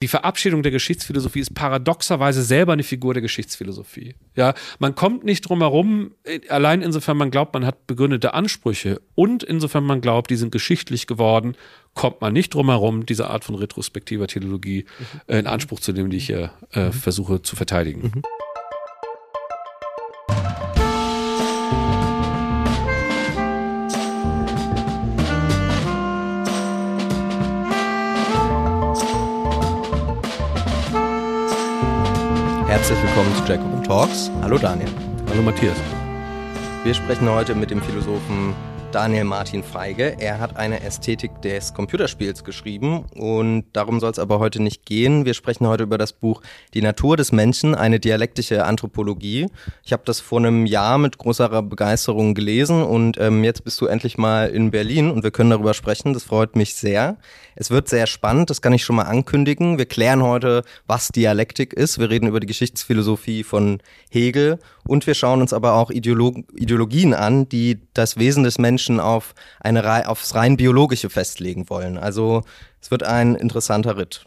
Die Verabschiedung der Geschichtsphilosophie ist paradoxerweise selber eine Figur der Geschichtsphilosophie. Ja, man kommt nicht drum herum, allein insofern man glaubt, man hat begründete Ansprüche und insofern man glaubt, die sind geschichtlich geworden, kommt man nicht drum herum, diese Art von retrospektiver Theologie äh, in Anspruch zu nehmen, die ich hier äh, versuche zu verteidigen. Mhm. Herzlich willkommen zu Jacobin Talks. Hallo Daniel. Hallo Matthias. Wir sprechen heute mit dem Philosophen Daniel Martin Feige. Er hat eine Ästhetik des Computerspiels geschrieben und darum soll es aber heute nicht gehen. Wir sprechen heute über das Buch Die Natur des Menschen, eine dialektische Anthropologie. Ich habe das vor einem Jahr mit großer Begeisterung gelesen und ähm, jetzt bist du endlich mal in Berlin und wir können darüber sprechen. Das freut mich sehr. Es wird sehr spannend, das kann ich schon mal ankündigen. Wir klären heute, was Dialektik ist. Wir reden über die Geschichtsphilosophie von Hegel und wir schauen uns aber auch Ideolog Ideologien an, die das Wesen des Menschen auf eine, aufs rein biologische festlegen wollen. Also es wird ein interessanter Ritt.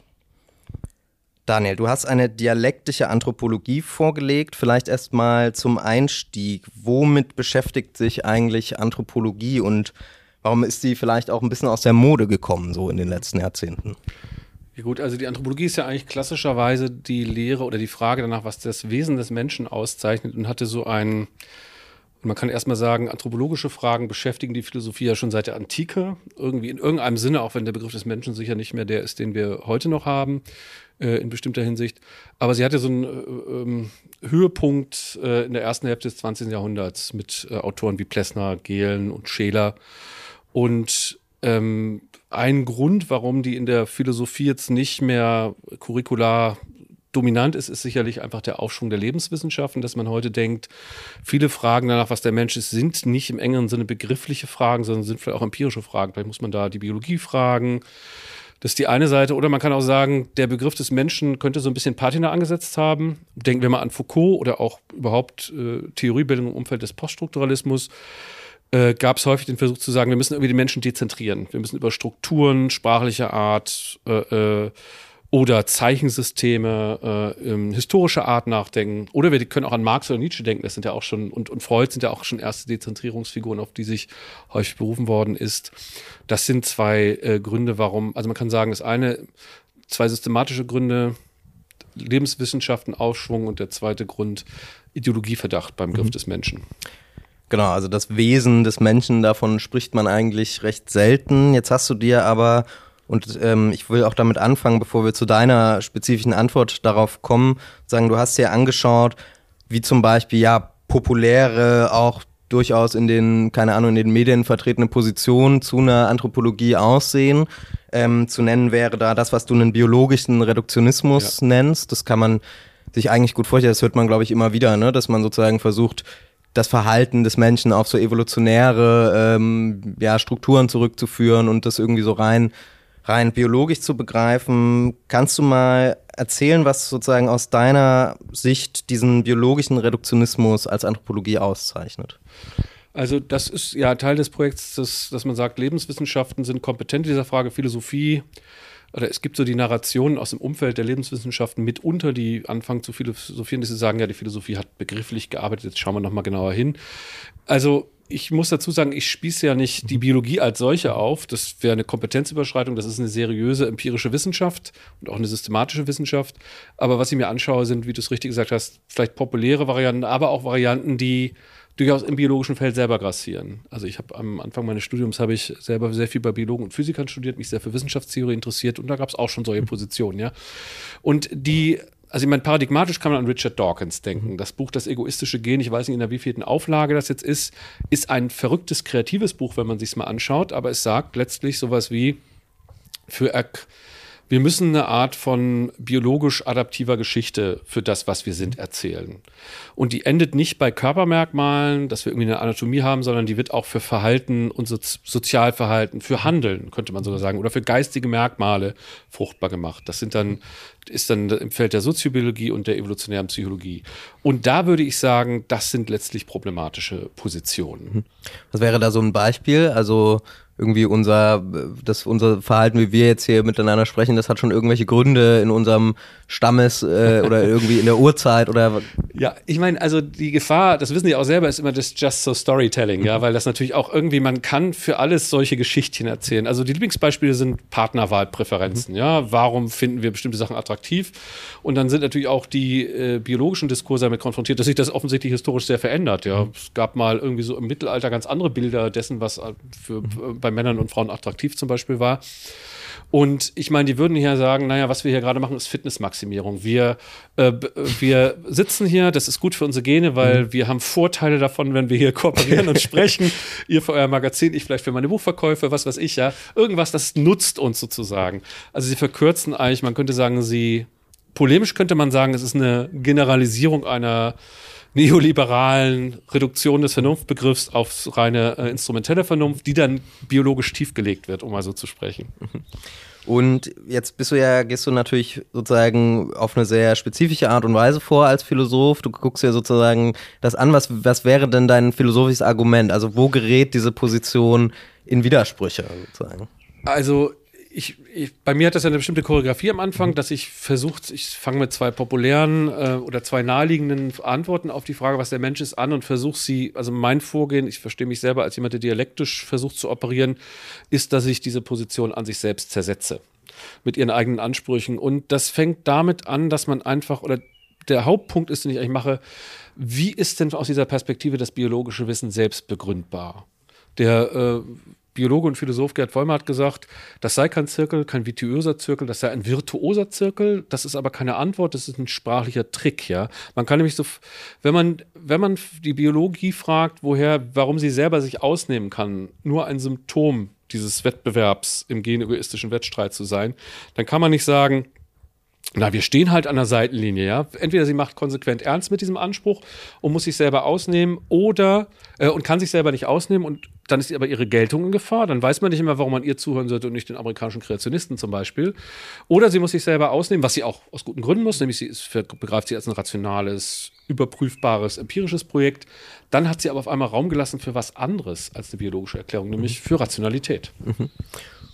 Daniel, du hast eine dialektische Anthropologie vorgelegt. Vielleicht erstmal zum Einstieg. Womit beschäftigt sich eigentlich Anthropologie und warum ist sie vielleicht auch ein bisschen aus der Mode gekommen, so in den letzten Jahrzehnten? Ja gut, also die Anthropologie ist ja eigentlich klassischerweise die Lehre oder die Frage danach, was das Wesen des Menschen auszeichnet und hatte so einen, man kann erstmal sagen, anthropologische Fragen beschäftigen die Philosophie ja schon seit der Antike, irgendwie in irgendeinem Sinne, auch wenn der Begriff des Menschen sicher nicht mehr der ist, den wir heute noch haben, äh, in bestimmter Hinsicht. Aber sie hatte so einen äh, ähm, Höhepunkt äh, in der ersten Hälfte des 20. Jahrhunderts mit äh, Autoren wie Plessner, Gehlen und Scheler. Und ähm, ein Grund, warum die in der Philosophie jetzt nicht mehr curricular dominant ist, ist sicherlich einfach der Aufschwung der Lebenswissenschaften, dass man heute denkt, viele Fragen danach, was der Mensch ist, sind nicht im engeren Sinne begriffliche Fragen, sondern sind vielleicht auch empirische Fragen. Vielleicht muss man da die Biologie fragen. Das ist die eine Seite. Oder man kann auch sagen, der Begriff des Menschen könnte so ein bisschen Patina angesetzt haben. Denken wir mal an Foucault oder auch überhaupt äh, Theoriebildung im Umfeld des Poststrukturalismus äh, gab es häufig den Versuch zu sagen, wir müssen irgendwie die Menschen dezentrieren. Wir müssen über Strukturen sprachlicher Art äh, äh, oder Zeichensysteme, äh, ähm, historische Art nachdenken. Oder wir können auch an Marx oder Nietzsche denken. Das sind ja auch schon, und, und Freud sind ja auch schon erste Dezentrierungsfiguren, auf die sich häufig berufen worden ist. Das sind zwei äh, Gründe, warum, also man kann sagen, das eine, zwei systematische Gründe, Lebenswissenschaften, Aufschwung und der zweite Grund, Ideologieverdacht beim Griff mhm. des Menschen. Genau, also das Wesen des Menschen, davon spricht man eigentlich recht selten. Jetzt hast du dir aber, und ähm, ich will auch damit anfangen, bevor wir zu deiner spezifischen Antwort darauf kommen, sagen, du hast dir angeschaut, wie zum Beispiel ja populäre, auch durchaus in den, keine Ahnung, in den Medien vertretene Positionen zu einer Anthropologie aussehen. Ähm, zu nennen wäre da das, was du einen biologischen Reduktionismus ja. nennst. Das kann man sich eigentlich gut vorstellen. Das hört man, glaube ich, immer wieder, ne? dass man sozusagen versucht, das Verhalten des Menschen auf so evolutionäre ähm, ja, Strukturen zurückzuführen und das irgendwie so rein, rein biologisch zu begreifen. Kannst du mal erzählen, was sozusagen aus deiner Sicht diesen biologischen Reduktionismus als Anthropologie auszeichnet? Also das ist ja Teil des Projekts, dass, dass man sagt, Lebenswissenschaften sind kompetent in dieser Frage, Philosophie oder es gibt so die Narrationen aus dem Umfeld der Lebenswissenschaften mitunter, die anfangen zu philosophieren, dass sie sagen, ja, die Philosophie hat begrifflich gearbeitet, jetzt schauen wir nochmal genauer hin. Also ich muss dazu sagen, ich spieße ja nicht die Biologie als solche auf. Das wäre eine Kompetenzüberschreitung. Das ist eine seriöse empirische Wissenschaft und auch eine systematische Wissenschaft. Aber was ich mir anschaue, sind, wie du es richtig gesagt hast, vielleicht populäre Varianten, aber auch Varianten, die durchaus im biologischen Feld selber grassieren. Also ich habe am Anfang meines Studiums habe ich selber sehr viel bei Biologen und Physikern studiert, mich sehr für Wissenschaftstheorie interessiert und da gab es auch schon solche Positionen, ja. Und die also ich meine, paradigmatisch kann man an Richard Dawkins denken. Das Buch Das egoistische Gen, ich weiß nicht in der wievielten Auflage das jetzt ist, ist ein verrücktes, kreatives Buch, wenn man sich mal anschaut, aber es sagt letztlich sowas wie, für wir müssen eine Art von biologisch adaptiver Geschichte für das, was wir sind, erzählen. Und die endet nicht bei Körpermerkmalen, dass wir irgendwie eine Anatomie haben, sondern die wird auch für Verhalten und so Sozialverhalten, für Handeln, könnte man sogar sagen, oder für geistige Merkmale fruchtbar gemacht. Das sind dann, ist dann im Feld der Soziobiologie und der evolutionären Psychologie. Und da würde ich sagen, das sind letztlich problematische Positionen. Was wäre da so ein Beispiel? Also irgendwie unser, das, unser Verhalten, wie wir jetzt hier miteinander sprechen, das hat schon irgendwelche Gründe in unserem Stammes äh, oder irgendwie in der Urzeit oder. Ja, ich meine, also die Gefahr, das wissen die auch selber, ist immer das Just so Storytelling, ja, weil das natürlich auch irgendwie, man kann für alles solche Geschichtchen erzählen. Also die Lieblingsbeispiele sind Partnerwahlpräferenzen, mhm. ja. Warum finden wir bestimmte Sachen attraktiv? Und dann sind natürlich auch die äh, biologischen Diskurse damit konfrontiert, dass sich das offensichtlich historisch sehr verändert, ja. Mhm. Es gab mal irgendwie so im Mittelalter ganz andere Bilder dessen, was für, mhm. bei Männern und Frauen attraktiv zum Beispiel war. Und ich meine, die würden hier sagen, naja, was wir hier gerade machen, ist Fitnessmaximierung. Wir, äh, wir sitzen hier, das ist gut für unsere Gene, weil mhm. wir haben Vorteile davon, wenn wir hier kooperieren und sprechen. Ihr für euer Magazin, ich vielleicht für meine Buchverkäufe, was weiß ich, ja. Irgendwas, das nutzt uns sozusagen. Also sie verkürzen eigentlich, man könnte sagen, sie, polemisch könnte man sagen, es ist eine Generalisierung einer neoliberalen Reduktion des Vernunftbegriffs auf reine äh, instrumentelle Vernunft, die dann biologisch tiefgelegt wird, um mal so zu sprechen. Und jetzt bist du ja, gehst du natürlich sozusagen auf eine sehr spezifische Art und Weise vor als Philosoph. Du guckst ja sozusagen das an, was, was wäre denn dein philosophisches Argument? Also wo gerät diese Position in Widersprüche sozusagen? Also ich, ich, bei mir hat das ja eine bestimmte Choreografie am Anfang, mhm. dass ich versucht, ich fange mit zwei populären äh, oder zwei naheliegenden Antworten auf die Frage, was der Mensch ist, an und versuche sie, also mein Vorgehen, ich verstehe mich selber als jemand, der dialektisch versucht zu operieren, ist, dass ich diese Position an sich selbst zersetze mit ihren eigenen Ansprüchen. Und das fängt damit an, dass man einfach, oder der Hauptpunkt ist, den ich eigentlich mache, wie ist denn aus dieser Perspektive das biologische Wissen selbst begründbar? Der äh, Biologe und Philosoph Gerd Vollmer hat gesagt, das sei kein Zirkel, kein virtuöser Zirkel, das sei ein virtuoser Zirkel. Das ist aber keine Antwort, das ist ein sprachlicher Trick, ja. Man kann nämlich so, wenn man, wenn man die Biologie fragt, woher, warum sie selber sich ausnehmen kann, nur ein Symptom dieses Wettbewerbs im genegoistischen Wettstreit zu sein, dann kann man nicht sagen, na, wir stehen halt an der Seitenlinie, ja. Entweder sie macht konsequent ernst mit diesem Anspruch und muss sich selber ausnehmen oder äh, und kann sich selber nicht ausnehmen und dann ist aber ihre Geltung in Gefahr. Dann weiß man nicht immer, warum man ihr zuhören sollte und nicht den amerikanischen Kreationisten zum Beispiel. Oder sie muss sich selber ausnehmen, was sie auch aus guten Gründen muss, nämlich sie ist, begreift sie als ein rationales, überprüfbares, empirisches Projekt. Dann hat sie aber auf einmal Raum gelassen für was anderes als eine biologische Erklärung, nämlich für Rationalität. Mhm.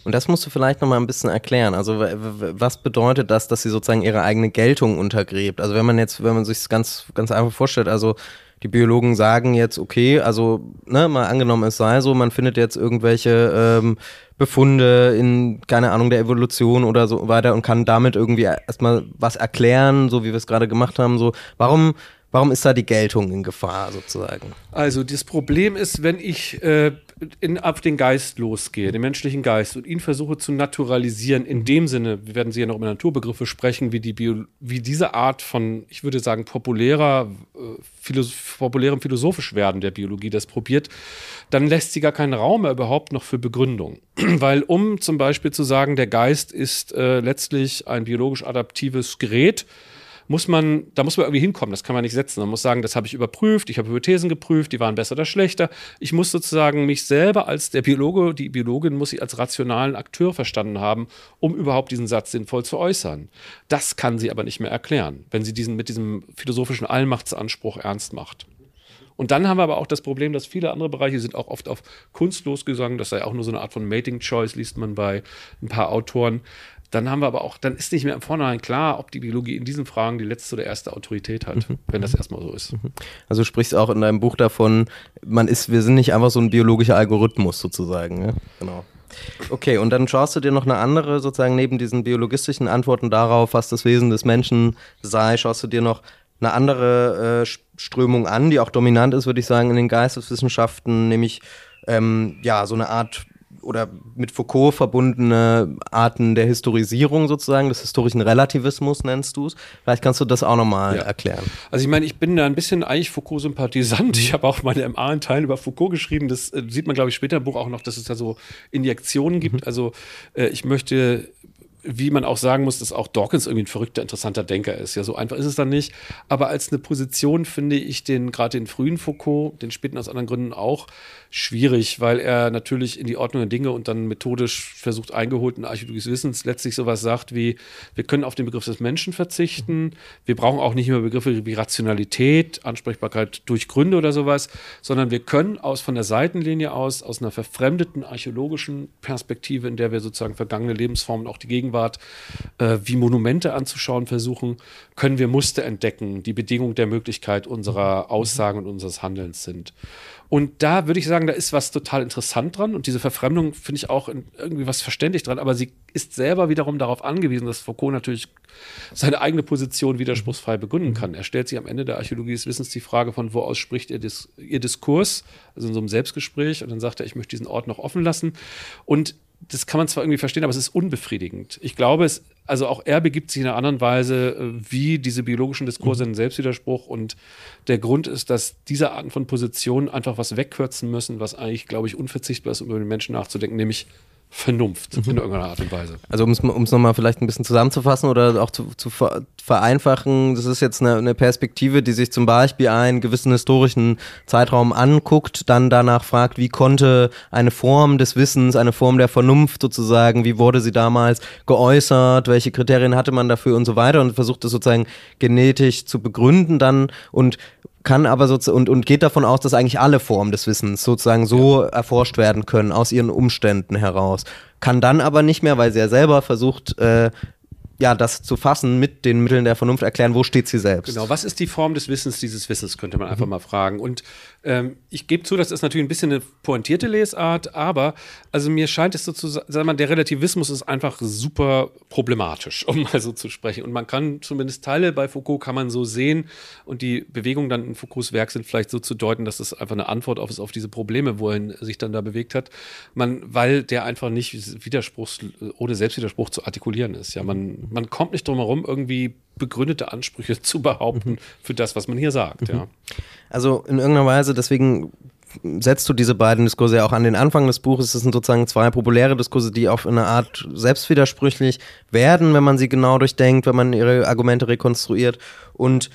Und das musst du vielleicht noch mal ein bisschen erklären. Also was bedeutet das, dass sie sozusagen ihre eigene Geltung untergräbt? Also wenn man jetzt, wenn man sich ganz ganz einfach vorstellt, also die Biologen sagen jetzt, okay, also ne, mal angenommen es sei so, man findet jetzt irgendwelche ähm, Befunde in, keine Ahnung, der Evolution oder so weiter und kann damit irgendwie erstmal was erklären, so wie wir es gerade gemacht haben. So, warum Warum ist da die Geltung in Gefahr sozusagen? Also das Problem ist, wenn ich äh, in, auf den Geist losgehe, den menschlichen Geist, und ihn versuche zu naturalisieren, in dem Sinne, wir werden Sie ja noch über Naturbegriffe sprechen, wie, die Bio, wie diese Art von, ich würde sagen, populärer, äh, philosoph, populärem philosophisch werden der Biologie das probiert, dann lässt sie gar keinen Raum mehr überhaupt noch für Begründung. Weil um zum Beispiel zu sagen, der Geist ist äh, letztlich ein biologisch adaptives Gerät, muss man, da muss man irgendwie hinkommen, das kann man nicht setzen. Man muss sagen, das habe ich überprüft, ich habe Hypothesen geprüft, die waren besser oder schlechter. Ich muss sozusagen mich selber als der Biologe, die Biologin muss ich als rationalen Akteur verstanden haben, um überhaupt diesen Satz sinnvoll zu äußern. Das kann sie aber nicht mehr erklären, wenn sie diesen mit diesem philosophischen Allmachtsanspruch ernst macht. Und dann haben wir aber auch das Problem, dass viele andere Bereiche sind auch oft auf Kunst losgegangen. Das sei auch nur so eine Art von Mating Choice, liest man bei ein paar Autoren. Dann haben wir aber auch, dann ist nicht mehr im Vornherein klar, ob die Biologie in diesen Fragen die letzte oder erste Autorität hat, mhm. wenn das erstmal so ist. Mhm. Also du sprichst auch in deinem Buch davon, man ist, wir sind nicht einfach so ein biologischer Algorithmus sozusagen. Ja? Genau. Okay, und dann schaust du dir noch eine andere, sozusagen neben diesen biologistischen Antworten darauf, was das Wesen des Menschen sei, schaust du dir noch eine andere äh, Strömung an, die auch dominant ist, würde ich sagen, in den Geisteswissenschaften, nämlich ähm, ja, so eine Art oder mit Foucault verbundene Arten der Historisierung sozusagen, des historischen Relativismus nennst du es. Vielleicht kannst du das auch nochmal ja. erklären. Also ich meine, ich bin da ein bisschen eigentlich Foucault-Sympathisant. Ich habe auch meine MA in Teilen über Foucault geschrieben. Das äh, sieht man, glaube ich, später im Buch auch noch, dass es da so Injektionen gibt. Mhm. Also äh, ich möchte wie man auch sagen muss, dass auch Dawkins irgendwie ein verrückter, interessanter Denker ist. Ja, so einfach ist es dann nicht. Aber als eine Position finde ich den, gerade den frühen Foucault, den späten aus anderen Gründen auch, schwierig, weil er natürlich in die Ordnung der Dinge und dann methodisch versucht, eingeholten Archäologie des Wissens letztlich sowas sagt wie, wir können auf den Begriff des Menschen verzichten, wir brauchen auch nicht mehr Begriffe wie Rationalität, Ansprechbarkeit durch Gründe oder sowas, sondern wir können aus von der Seitenlinie aus, aus einer verfremdeten archäologischen Perspektive, in der wir sozusagen vergangene Lebensformen, auch die Gegenwart, äh, wie Monumente anzuschauen versuchen, können wir Muster entdecken, die Bedingung der Möglichkeit unserer Aussagen und unseres Handelns sind. Und da würde ich sagen, da ist was total interessant dran. Und diese Verfremdung finde ich auch irgendwie was verständlich dran. Aber sie ist selber wiederum darauf angewiesen, dass Foucault natürlich seine eigene Position widerspruchsfrei begründen kann. Er stellt sich am Ende der Archäologie des Wissens die Frage von, wo aus spricht ihr, Dis ihr Diskurs, also in so einem Selbstgespräch. Und dann sagt er, ich möchte diesen Ort noch offen lassen. Und das kann man zwar irgendwie verstehen, aber es ist unbefriedigend. Ich glaube, es, also auch er begibt sich in einer anderen Weise äh, wie diese biologischen Diskurse in Selbstwiderspruch. Und der Grund ist, dass diese Arten von Positionen einfach was wegkürzen müssen, was eigentlich, glaube ich, unverzichtbar ist, um über den Menschen nachzudenken, nämlich Vernunft mhm. in irgendeiner Art und Weise. Also um es nochmal vielleicht ein bisschen zusammenzufassen oder auch zu, zu vereinfachen, das ist jetzt eine, eine, Perspektive, die sich zum Beispiel einen gewissen historischen Zeitraum anguckt, dann danach fragt, wie konnte eine Form des Wissens, eine Form der Vernunft sozusagen, wie wurde sie damals geäußert, welche Kriterien hatte man dafür und so weiter und versucht es sozusagen genetisch zu begründen dann und kann aber so und, und geht davon aus, dass eigentlich alle Formen des Wissens sozusagen so ja. erforscht werden können aus ihren Umständen heraus. Kann dann aber nicht mehr, weil sie ja selber versucht, äh, ja, das zu fassen mit den Mitteln der Vernunft erklären, wo steht sie selbst. Genau, was ist die Form des Wissens dieses Wissens, könnte man einfach mhm. mal fragen. Und ähm, ich gebe zu, das ist natürlich ein bisschen eine pointierte Lesart, aber also mir scheint es so zu sagen, der Relativismus ist einfach super problematisch, um mal so zu sprechen. Und man kann zumindest Teile bei Foucault kann man so sehen und die Bewegungen dann in Foucaults Werk sind vielleicht so zu deuten, dass es einfach eine Antwort auf, auf diese Probleme, wo er sich dann da bewegt hat. Man, weil der einfach nicht widerspruchs, ohne Selbstwiderspruch zu artikulieren ist. Ja, man man kommt nicht drum herum, irgendwie begründete Ansprüche zu behaupten mhm. für das, was man hier sagt. Mhm. Ja. Also in irgendeiner Weise, deswegen setzt du diese beiden Diskurse ja auch an den Anfang des Buches. Das sind sozusagen zwei populäre Diskurse, die auf eine Art selbstwidersprüchlich werden, wenn man sie genau durchdenkt, wenn man ihre Argumente rekonstruiert. Und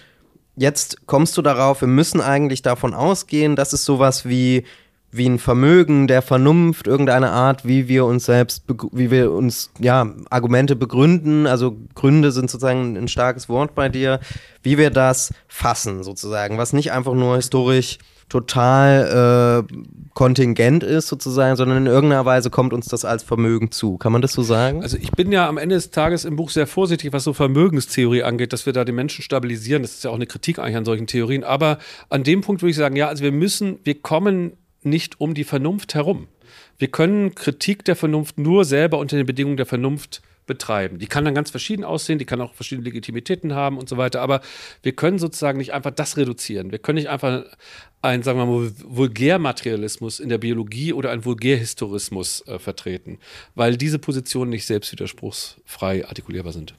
jetzt kommst du darauf, wir müssen eigentlich davon ausgehen, dass es sowas wie wie ein Vermögen der Vernunft, irgendeine Art, wie wir uns selbst, wie wir uns, ja, Argumente begründen, also Gründe sind sozusagen ein starkes Wort bei dir, wie wir das fassen sozusagen, was nicht einfach nur historisch total äh, kontingent ist sozusagen, sondern in irgendeiner Weise kommt uns das als Vermögen zu. Kann man das so sagen? Also ich bin ja am Ende des Tages im Buch sehr vorsichtig, was so Vermögenstheorie angeht, dass wir da den Menschen stabilisieren. Das ist ja auch eine Kritik eigentlich an solchen Theorien. Aber an dem Punkt würde ich sagen, ja, also wir müssen, wir kommen nicht um die Vernunft herum. Wir können Kritik der Vernunft nur selber unter den Bedingungen der Vernunft betreiben. Die kann dann ganz verschieden aussehen, die kann auch verschiedene Legitimitäten haben und so weiter, aber wir können sozusagen nicht einfach das reduzieren. Wir können nicht einfach einen, sagen wir mal, Vulgärmaterialismus in der Biologie oder einen Vulgärhistorismus äh, vertreten, weil diese Positionen nicht selbstwiderspruchsfrei artikulierbar sind.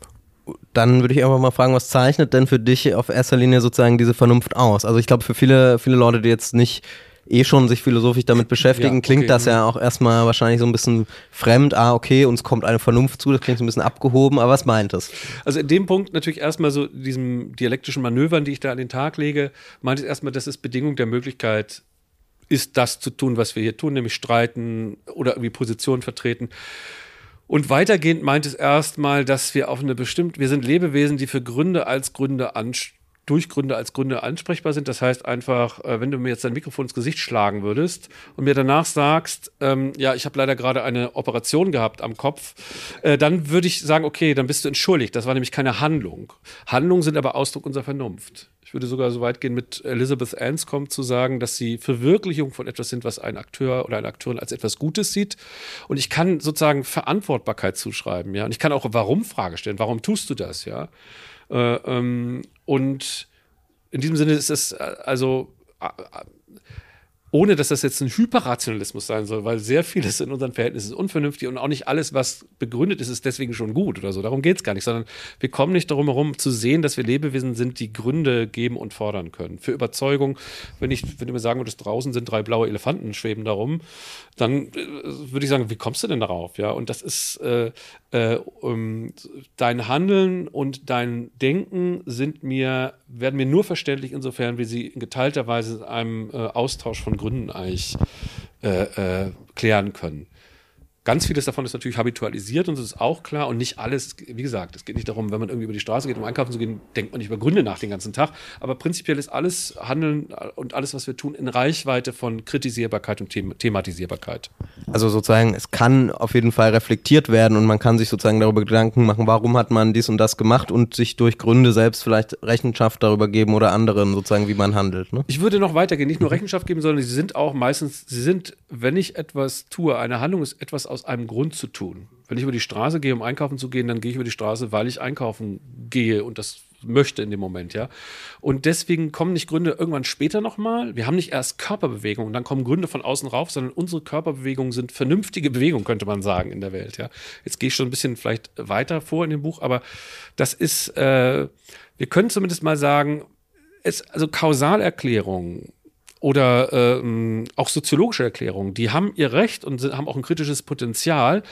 Dann würde ich einfach mal fragen, was zeichnet denn für dich auf erster Linie sozusagen diese Vernunft aus? Also ich glaube, für viele, viele Leute, die jetzt nicht eh schon sich philosophisch damit beschäftigen, ja, okay, klingt das ja auch erstmal wahrscheinlich so ein bisschen fremd. Ah, okay, uns kommt eine Vernunft zu, das klingt so ein bisschen abgehoben, aber was meint das? Also in dem Punkt natürlich erstmal so diesem dialektischen Manövern, die ich da an den Tag lege, meint es erstmal, dass es Bedingung der Möglichkeit ist, das zu tun, was wir hier tun, nämlich streiten oder irgendwie Positionen vertreten. Und weitergehend meint es erstmal, dass wir auf eine bestimmte, wir sind Lebewesen, die für Gründe als Gründe anstehen durch Gründe als Gründe ansprechbar sind. Das heißt einfach, äh, wenn du mir jetzt dein Mikrofon ins Gesicht schlagen würdest und mir danach sagst, ähm, ja, ich habe leider gerade eine Operation gehabt am Kopf, äh, dann würde ich sagen, okay, dann bist du entschuldigt. Das war nämlich keine Handlung. Handlungen sind aber Ausdruck unserer Vernunft. Ich würde sogar so weit gehen, mit Elizabeth Anscombe zu sagen, dass sie Verwirklichung von etwas sind, was ein Akteur oder eine Akteurin als etwas Gutes sieht. Und ich kann sozusagen Verantwortbarkeit zuschreiben, ja. Und ich kann auch Warum-Frage stellen. Warum tust du das, ja? Äh, ähm, und in diesem Sinne ist es äh, also äh, ohne dass das jetzt ein Hyperrationalismus sein soll, weil sehr vieles in unseren Verhältnissen ist unvernünftig und auch nicht alles, was begründet ist, ist deswegen schon gut oder so. Darum geht es gar nicht, sondern wir kommen nicht darum herum zu sehen, dass wir Lebewesen sind, die Gründe geben und fordern können. Für Überzeugung, wenn ich, wenn du mir sagen würdest, draußen sind drei blaue Elefanten, schweben darum, dann äh, würde ich sagen, wie kommst du denn darauf? Ja, und das ist äh, äh, um, dein Handeln und dein Denken sind mir, werden mir nur verständlich, insofern, wie sie in geteilter Weise in einem äh, Austausch von Gründen eigentlich äh, äh, klären können. Ganz vieles davon ist natürlich habitualisiert und das ist auch klar und nicht alles, wie gesagt, es geht nicht darum, wenn man irgendwie über die Straße geht, um einkaufen zu gehen, denkt man nicht über Gründe nach den ganzen Tag, aber prinzipiell ist alles Handeln und alles, was wir tun, in Reichweite von Kritisierbarkeit und Them Thematisierbarkeit. Also sozusagen, es kann auf jeden Fall reflektiert werden und man kann sich sozusagen darüber Gedanken machen, warum hat man dies und das gemacht und sich durch Gründe selbst vielleicht Rechenschaft darüber geben oder anderen sozusagen, wie man handelt. Ne? Ich würde noch weitergehen, nicht nur Rechenschaft geben, sondern sie sind auch meistens, sie sind, wenn ich etwas tue, eine Handlung ist etwas aus einem Grund zu tun. Wenn ich über die Straße gehe, um einkaufen zu gehen, dann gehe ich über die Straße, weil ich einkaufen gehe und das möchte in dem Moment, ja. Und deswegen kommen nicht Gründe irgendwann später nochmal. Wir haben nicht erst Körperbewegungen und dann kommen Gründe von außen rauf, sondern unsere Körperbewegungen sind vernünftige Bewegungen, könnte man sagen, in der Welt, ja. Jetzt gehe ich schon ein bisschen vielleicht weiter vor in dem Buch, aber das ist, äh, wir können zumindest mal sagen, es, also Kausalerklärungen oder äh, auch soziologische Erklärungen, die haben ihr Recht und haben auch ein kritisches Potenzial,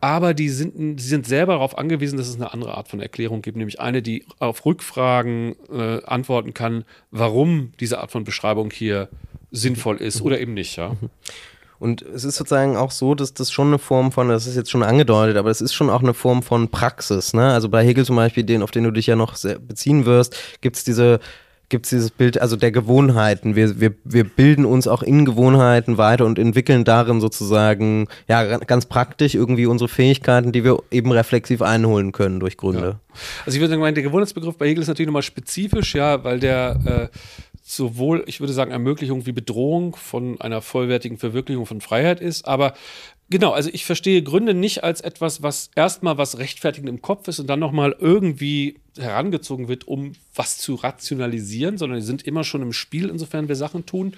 aber die sind, die sind selber darauf angewiesen, dass es eine andere Art von Erklärung gibt, nämlich eine, die auf Rückfragen äh, antworten kann, warum diese Art von Beschreibung hier sinnvoll ist oder eben nicht, ja. Und es ist sozusagen auch so, dass das schon eine Form von, das ist jetzt schon angedeutet, aber es ist schon auch eine Form von Praxis. Ne? Also bei Hegel zum Beispiel, den, auf den du dich ja noch beziehen wirst, gibt es diese gibt es dieses Bild, also der Gewohnheiten. Wir, wir, wir bilden uns auch in Gewohnheiten weiter und entwickeln darin sozusagen, ja, ganz praktisch irgendwie unsere Fähigkeiten, die wir eben reflexiv einholen können durch Gründe. Ja. Also ich würde sagen, der Gewohnheitsbegriff bei Hegel ist natürlich nochmal spezifisch, ja, weil der äh, sowohl, ich würde sagen, Ermöglichung wie Bedrohung von einer vollwertigen Verwirklichung von Freiheit ist, aber Genau, also ich verstehe Gründe nicht als etwas, was erstmal was rechtfertigend im Kopf ist und dann nochmal irgendwie herangezogen wird, um was zu rationalisieren, sondern die sind immer schon im Spiel, insofern wir Sachen tun.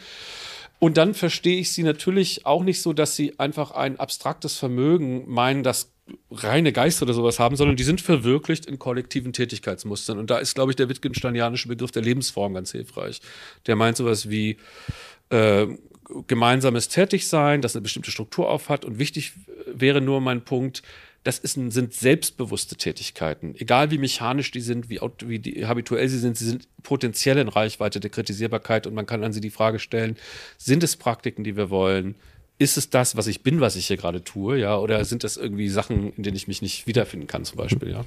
Und dann verstehe ich sie natürlich auch nicht so, dass sie einfach ein abstraktes Vermögen meinen, das reine Geist oder sowas haben, sondern die sind verwirklicht in kollektiven Tätigkeitsmustern. Und da ist, glaube ich, der Wittgensteinianische Begriff der Lebensform ganz hilfreich. Der meint sowas wie äh, gemeinsames Tätigsein, das eine bestimmte Struktur aufhat. Und wichtig wäre nur mein Punkt, das ist sind selbstbewusste Tätigkeiten. Egal wie mechanisch die sind, wie, wie die, habituell sie sind, sie sind potenziell in Reichweite der Kritisierbarkeit und man kann an sie die Frage stellen, sind es Praktiken, die wir wollen? Ist es das, was ich bin, was ich hier gerade tue, ja, oder sind das irgendwie Sachen, in denen ich mich nicht wiederfinden kann, zum Beispiel, ja?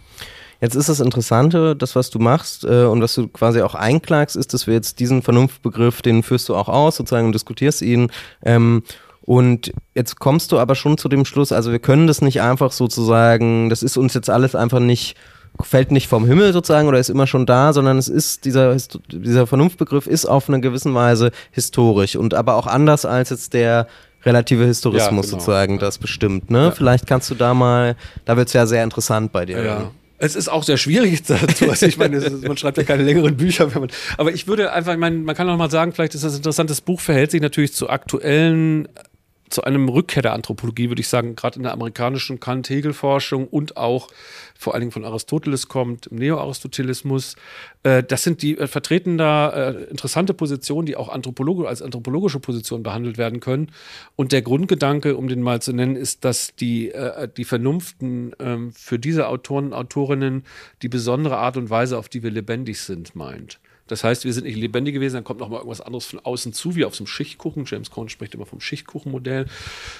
Jetzt ist das Interessante, das, was du machst äh, und was du quasi auch einklagst, ist, dass wir jetzt diesen Vernunftbegriff, den führst du auch aus, sozusagen, und diskutierst ihn. Ähm, und jetzt kommst du aber schon zu dem Schluss, also wir können das nicht einfach sozusagen, das ist uns jetzt alles einfach nicht fällt nicht vom Himmel sozusagen oder ist immer schon da, sondern es ist dieser, dieser Vernunftbegriff ist auf eine gewisse Weise historisch und aber auch anders als jetzt der relative Historismus ja, genau. sozusagen das bestimmt. Ne? Ja. Vielleicht kannst du da mal, da wird es ja sehr interessant bei dir. Ja. Es ist auch sehr schwierig dazu. Also ich meine, ist, man schreibt ja keine längeren Bücher. Man, aber ich würde einfach, ich meine, man kann auch mal sagen, vielleicht ist das ein interessantes Buch, verhält sich natürlich zu aktuellen zu einem Rückkehr der Anthropologie, würde ich sagen, gerade in der amerikanischen Kant-Hegel-Forschung und auch vor allen Dingen von Aristoteles kommt, im Neo-Aristotelismus. Äh, das sind die äh, vertreten da äh, interessante Positionen, die auch Anthropologe, als anthropologische Position behandelt werden können. Und der Grundgedanke, um den mal zu nennen, ist, dass die, die Vernunften ähm, für diese Autoren und Autorinnen die besondere Art und Weise, auf die wir lebendig sind, meint. Das heißt, wir sind nicht lebendig gewesen, dann kommt noch mal irgendwas anderes von außen zu, wie auf so einem Schichtkuchen. James Cohn spricht immer vom Schichtkuchenmodell,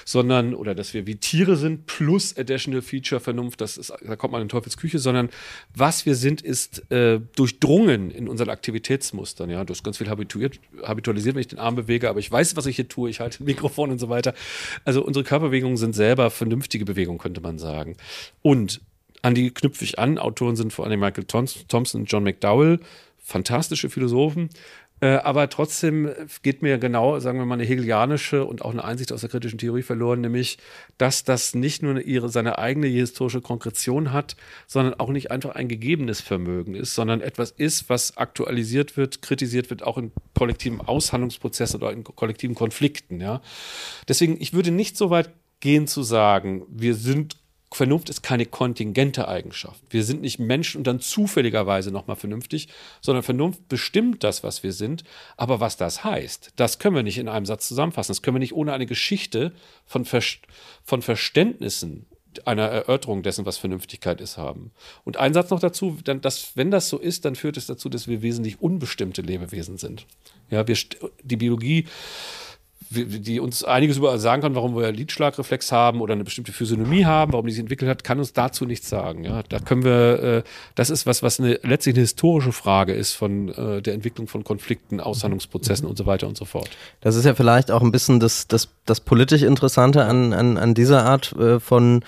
sondern, oder dass wir wie Tiere sind, plus Additional Feature Vernunft, das ist, da kommt man in Teufelsküche, sondern was wir sind, ist äh, durchdrungen in unseren Aktivitätsmustern. Ja, du hast ganz viel habituiert, habitualisiert, wenn ich den Arm bewege, aber ich weiß, was ich hier tue, ich halte ein Mikrofon und so weiter. Also unsere Körperbewegungen sind selber vernünftige Bewegungen, könnte man sagen. Und an die knüpfe ich an. Autoren sind vor allem Michael Thompson und John McDowell fantastische Philosophen. Äh, aber trotzdem geht mir genau, sagen wir mal, eine hegelianische und auch eine Einsicht aus der kritischen Theorie verloren, nämlich, dass das nicht nur ihre, seine eigene historische Konkretion hat, sondern auch nicht einfach ein gegebenes Vermögen ist, sondern etwas ist, was aktualisiert wird, kritisiert wird, auch in kollektiven Aushandlungsprozessen oder in kollektiven Konflikten. Ja. Deswegen, ich würde nicht so weit gehen zu sagen, wir sind Vernunft ist keine kontingente Eigenschaft. Wir sind nicht Menschen und dann zufälligerweise nochmal vernünftig, sondern Vernunft bestimmt das, was wir sind. Aber was das heißt, das können wir nicht in einem Satz zusammenfassen. Das können wir nicht ohne eine Geschichte von, Ver von Verständnissen einer Erörterung dessen, was Vernünftigkeit ist, haben. Und ein Satz noch dazu, dann, dass, wenn das so ist, dann führt es dazu, dass wir wesentlich unbestimmte Lebewesen sind. Ja, wir, die Biologie die uns einiges über sagen kann, warum wir Lidschlagreflex haben oder eine bestimmte Physiognomie haben, warum die sich entwickelt hat, kann uns dazu nichts sagen. Ja, da können wir, äh, das ist was, was eine, letztlich eine historische Frage ist von äh, der Entwicklung von Konflikten, Aushandlungsprozessen und so weiter und so fort. Das ist ja vielleicht auch ein bisschen das, das, das politisch Interessante an, an, an dieser Art äh, von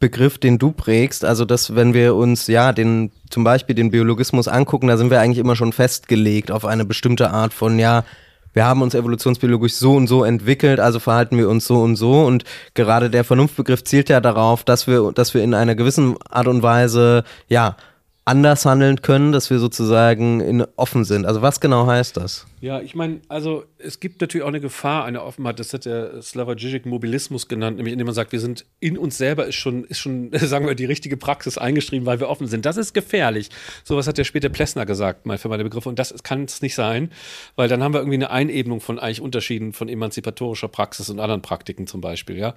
Begriff, den du prägst. Also, dass wenn wir uns ja den zum Beispiel den Biologismus angucken, da sind wir eigentlich immer schon festgelegt auf eine bestimmte Art von ja wir haben uns evolutionsbiologisch so und so entwickelt, also verhalten wir uns so und so. Und gerade der Vernunftbegriff zielt ja darauf, dass wir, dass wir in einer gewissen Art und Weise, ja, anders handeln können, dass wir sozusagen in, offen sind. Also was genau heißt das? Ja, ich meine, also es gibt natürlich auch eine Gefahr, eine Offenheit, das hat der Slavoj Žižek Mobilismus genannt, nämlich indem man sagt, wir sind in uns selber ist schon, ist schon, sagen wir, die richtige Praxis eingeschrieben, weil wir offen sind. Das ist gefährlich. Sowas hat ja später Plessner gesagt, mal für meine Begriffe. Und das kann es nicht sein, weil dann haben wir irgendwie eine Einebnung von eigentlich Unterschieden von emanzipatorischer Praxis und anderen Praktiken zum Beispiel, ja.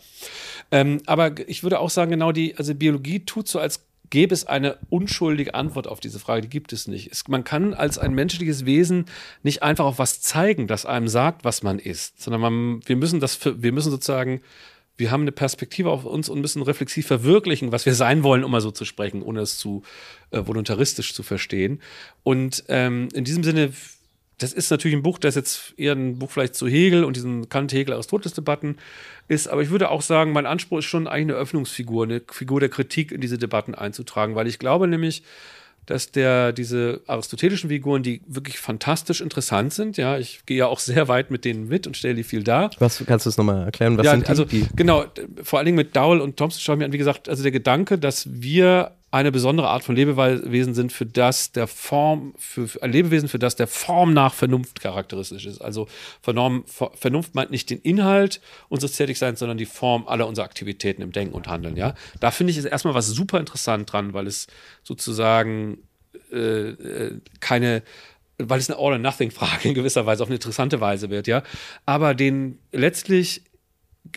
Ähm, aber ich würde auch sagen, genau die, also Biologie tut so als gäbe es eine unschuldige Antwort auf diese Frage. Die gibt es nicht. Es, man kann als ein menschliches Wesen nicht einfach auf was zeigen, das einem sagt, was man ist, sondern man, wir müssen das, wir müssen sozusagen, wir haben eine Perspektive auf uns und müssen reflexiv verwirklichen, was wir sein wollen, um mal so zu sprechen, ohne es zu äh, voluntaristisch zu verstehen. Und ähm, in diesem Sinne das ist natürlich ein Buch, das jetzt eher ein Buch vielleicht zu Hegel und diesen Kant-Hegel-Aristoteles-Debatten ist. Aber ich würde auch sagen, mein Anspruch ist schon eigentlich eine Öffnungsfigur, eine Figur der Kritik in diese Debatten einzutragen, weil ich glaube nämlich, dass der diese aristotelischen Figuren, die wirklich fantastisch interessant sind, ja, ich gehe ja auch sehr weit mit denen mit und stelle die viel dar. Was kannst du es nochmal erklären? Was ja, sind die? also genau, vor allen Dingen mit Dowell und Thompson schaue ich mir an, wie gesagt, also der Gedanke, dass wir eine besondere Art von Lebewesen sind, für das der Form, für, für ein Lebewesen, für das der Form nach Vernunft charakteristisch ist. Also Vernunft meint nicht den Inhalt unseres Tätigseins, sondern die Form aller unserer Aktivitäten im Denken und Handeln. Ja, da finde ich es erstmal was super interessant dran, weil es sozusagen äh, äh keine weil es eine All-or-Nothing-Frage in gewisser Weise auf eine interessante Weise wird, ja. Aber den letztlich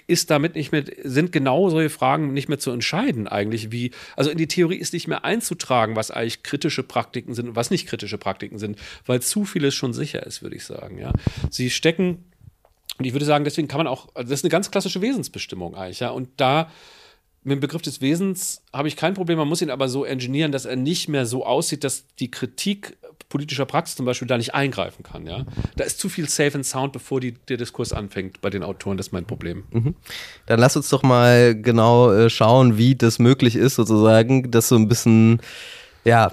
ist damit nicht mehr, sind genau solche Fragen nicht mehr zu entscheiden eigentlich, wie, also in die Theorie ist nicht mehr einzutragen, was eigentlich kritische Praktiken sind und was nicht kritische Praktiken sind, weil zu vieles schon sicher ist, würde ich sagen, ja. Sie stecken, und ich würde sagen, deswegen kann man auch, also das ist eine ganz klassische Wesensbestimmung eigentlich, ja, und da mit dem Begriff des Wesens habe ich kein Problem, man muss ihn aber so engineieren, dass er nicht mehr so aussieht, dass die Kritik politischer Praxis zum Beispiel da nicht eingreifen kann. Ja? Da ist zu viel Safe and Sound, bevor die, der Diskurs anfängt bei den Autoren. Das ist mein Problem. Mhm. Dann lass uns doch mal genau äh, schauen, wie das möglich ist, sozusagen, das so ein bisschen ja,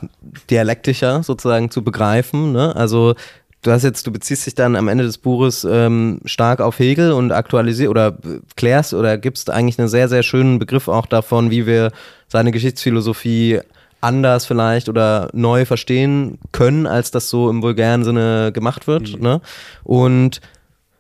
dialektischer sozusagen zu begreifen. Ne? Also du hast jetzt, du beziehst dich dann am Ende des Buches ähm, stark auf Hegel und aktualisierst oder klärst oder gibst eigentlich einen sehr, sehr schönen Begriff auch davon, wie wir seine Geschichtsphilosophie anders vielleicht oder neu verstehen können, als das so im vulgären Sinne gemacht wird. Mhm. Ne? Und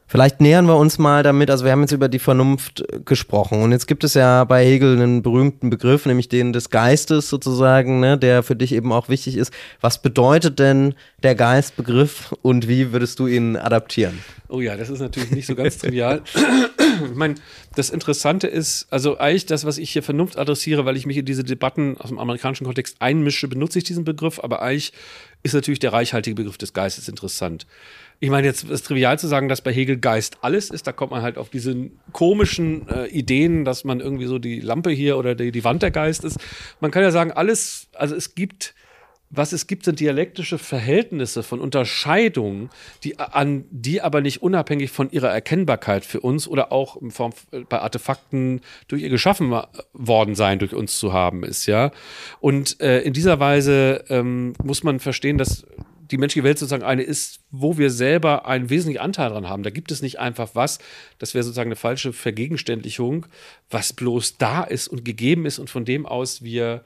Vielleicht nähern wir uns mal damit, also wir haben jetzt über die Vernunft gesprochen und jetzt gibt es ja bei Hegel einen berühmten Begriff, nämlich den des Geistes sozusagen, ne, der für dich eben auch wichtig ist. Was bedeutet denn der Geistbegriff und wie würdest du ihn adaptieren? Oh ja, das ist natürlich nicht so ganz trivial. ich meine, das Interessante ist, also eigentlich das, was ich hier Vernunft adressiere, weil ich mich in diese Debatten aus dem amerikanischen Kontext einmische, benutze ich diesen Begriff, aber eigentlich ist natürlich der reichhaltige Begriff des Geistes interessant. Ich meine, jetzt ist trivial zu sagen, dass bei Hegel Geist alles ist. Da kommt man halt auf diese komischen äh, Ideen, dass man irgendwie so die Lampe hier oder die, die Wand der Geist ist. Man kann ja sagen, alles, also es gibt was es gibt, sind dialektische Verhältnisse von Unterscheidungen, die, an, die aber nicht unabhängig von ihrer Erkennbarkeit für uns oder auch in Form bei Artefakten durch ihr geschaffen worden sein, durch uns zu haben ist, ja. Und äh, in dieser Weise ähm, muss man verstehen, dass die menschliche Welt sozusagen eine ist, wo wir selber einen wesentlichen Anteil dran haben. Da gibt es nicht einfach was, das wäre sozusagen eine falsche Vergegenständlichung, was bloß da ist und gegeben ist und von dem aus wir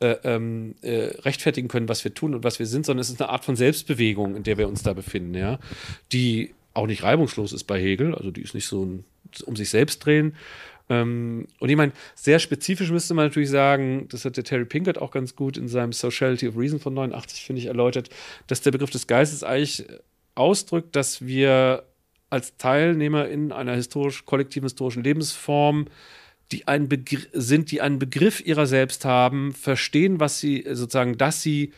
äh, ähm, äh, rechtfertigen können, was wir tun und was wir sind, sondern es ist eine Art von Selbstbewegung, in der wir uns da befinden, ja, die auch nicht reibungslos ist bei Hegel, also die ist nicht so ein um sich selbst drehen. Ähm, und ich meine, sehr spezifisch müsste man natürlich sagen, das hat der Terry Pinkett auch ganz gut in seinem Sociality of Reason von 89, finde ich, erläutert, dass der Begriff des Geistes eigentlich ausdrückt, dass wir als Teilnehmer in einer historisch, kollektiven historischen Lebensform die einen Begr sind, die einen Begriff ihrer selbst haben, verstehen, was sie sozusagen, dass sie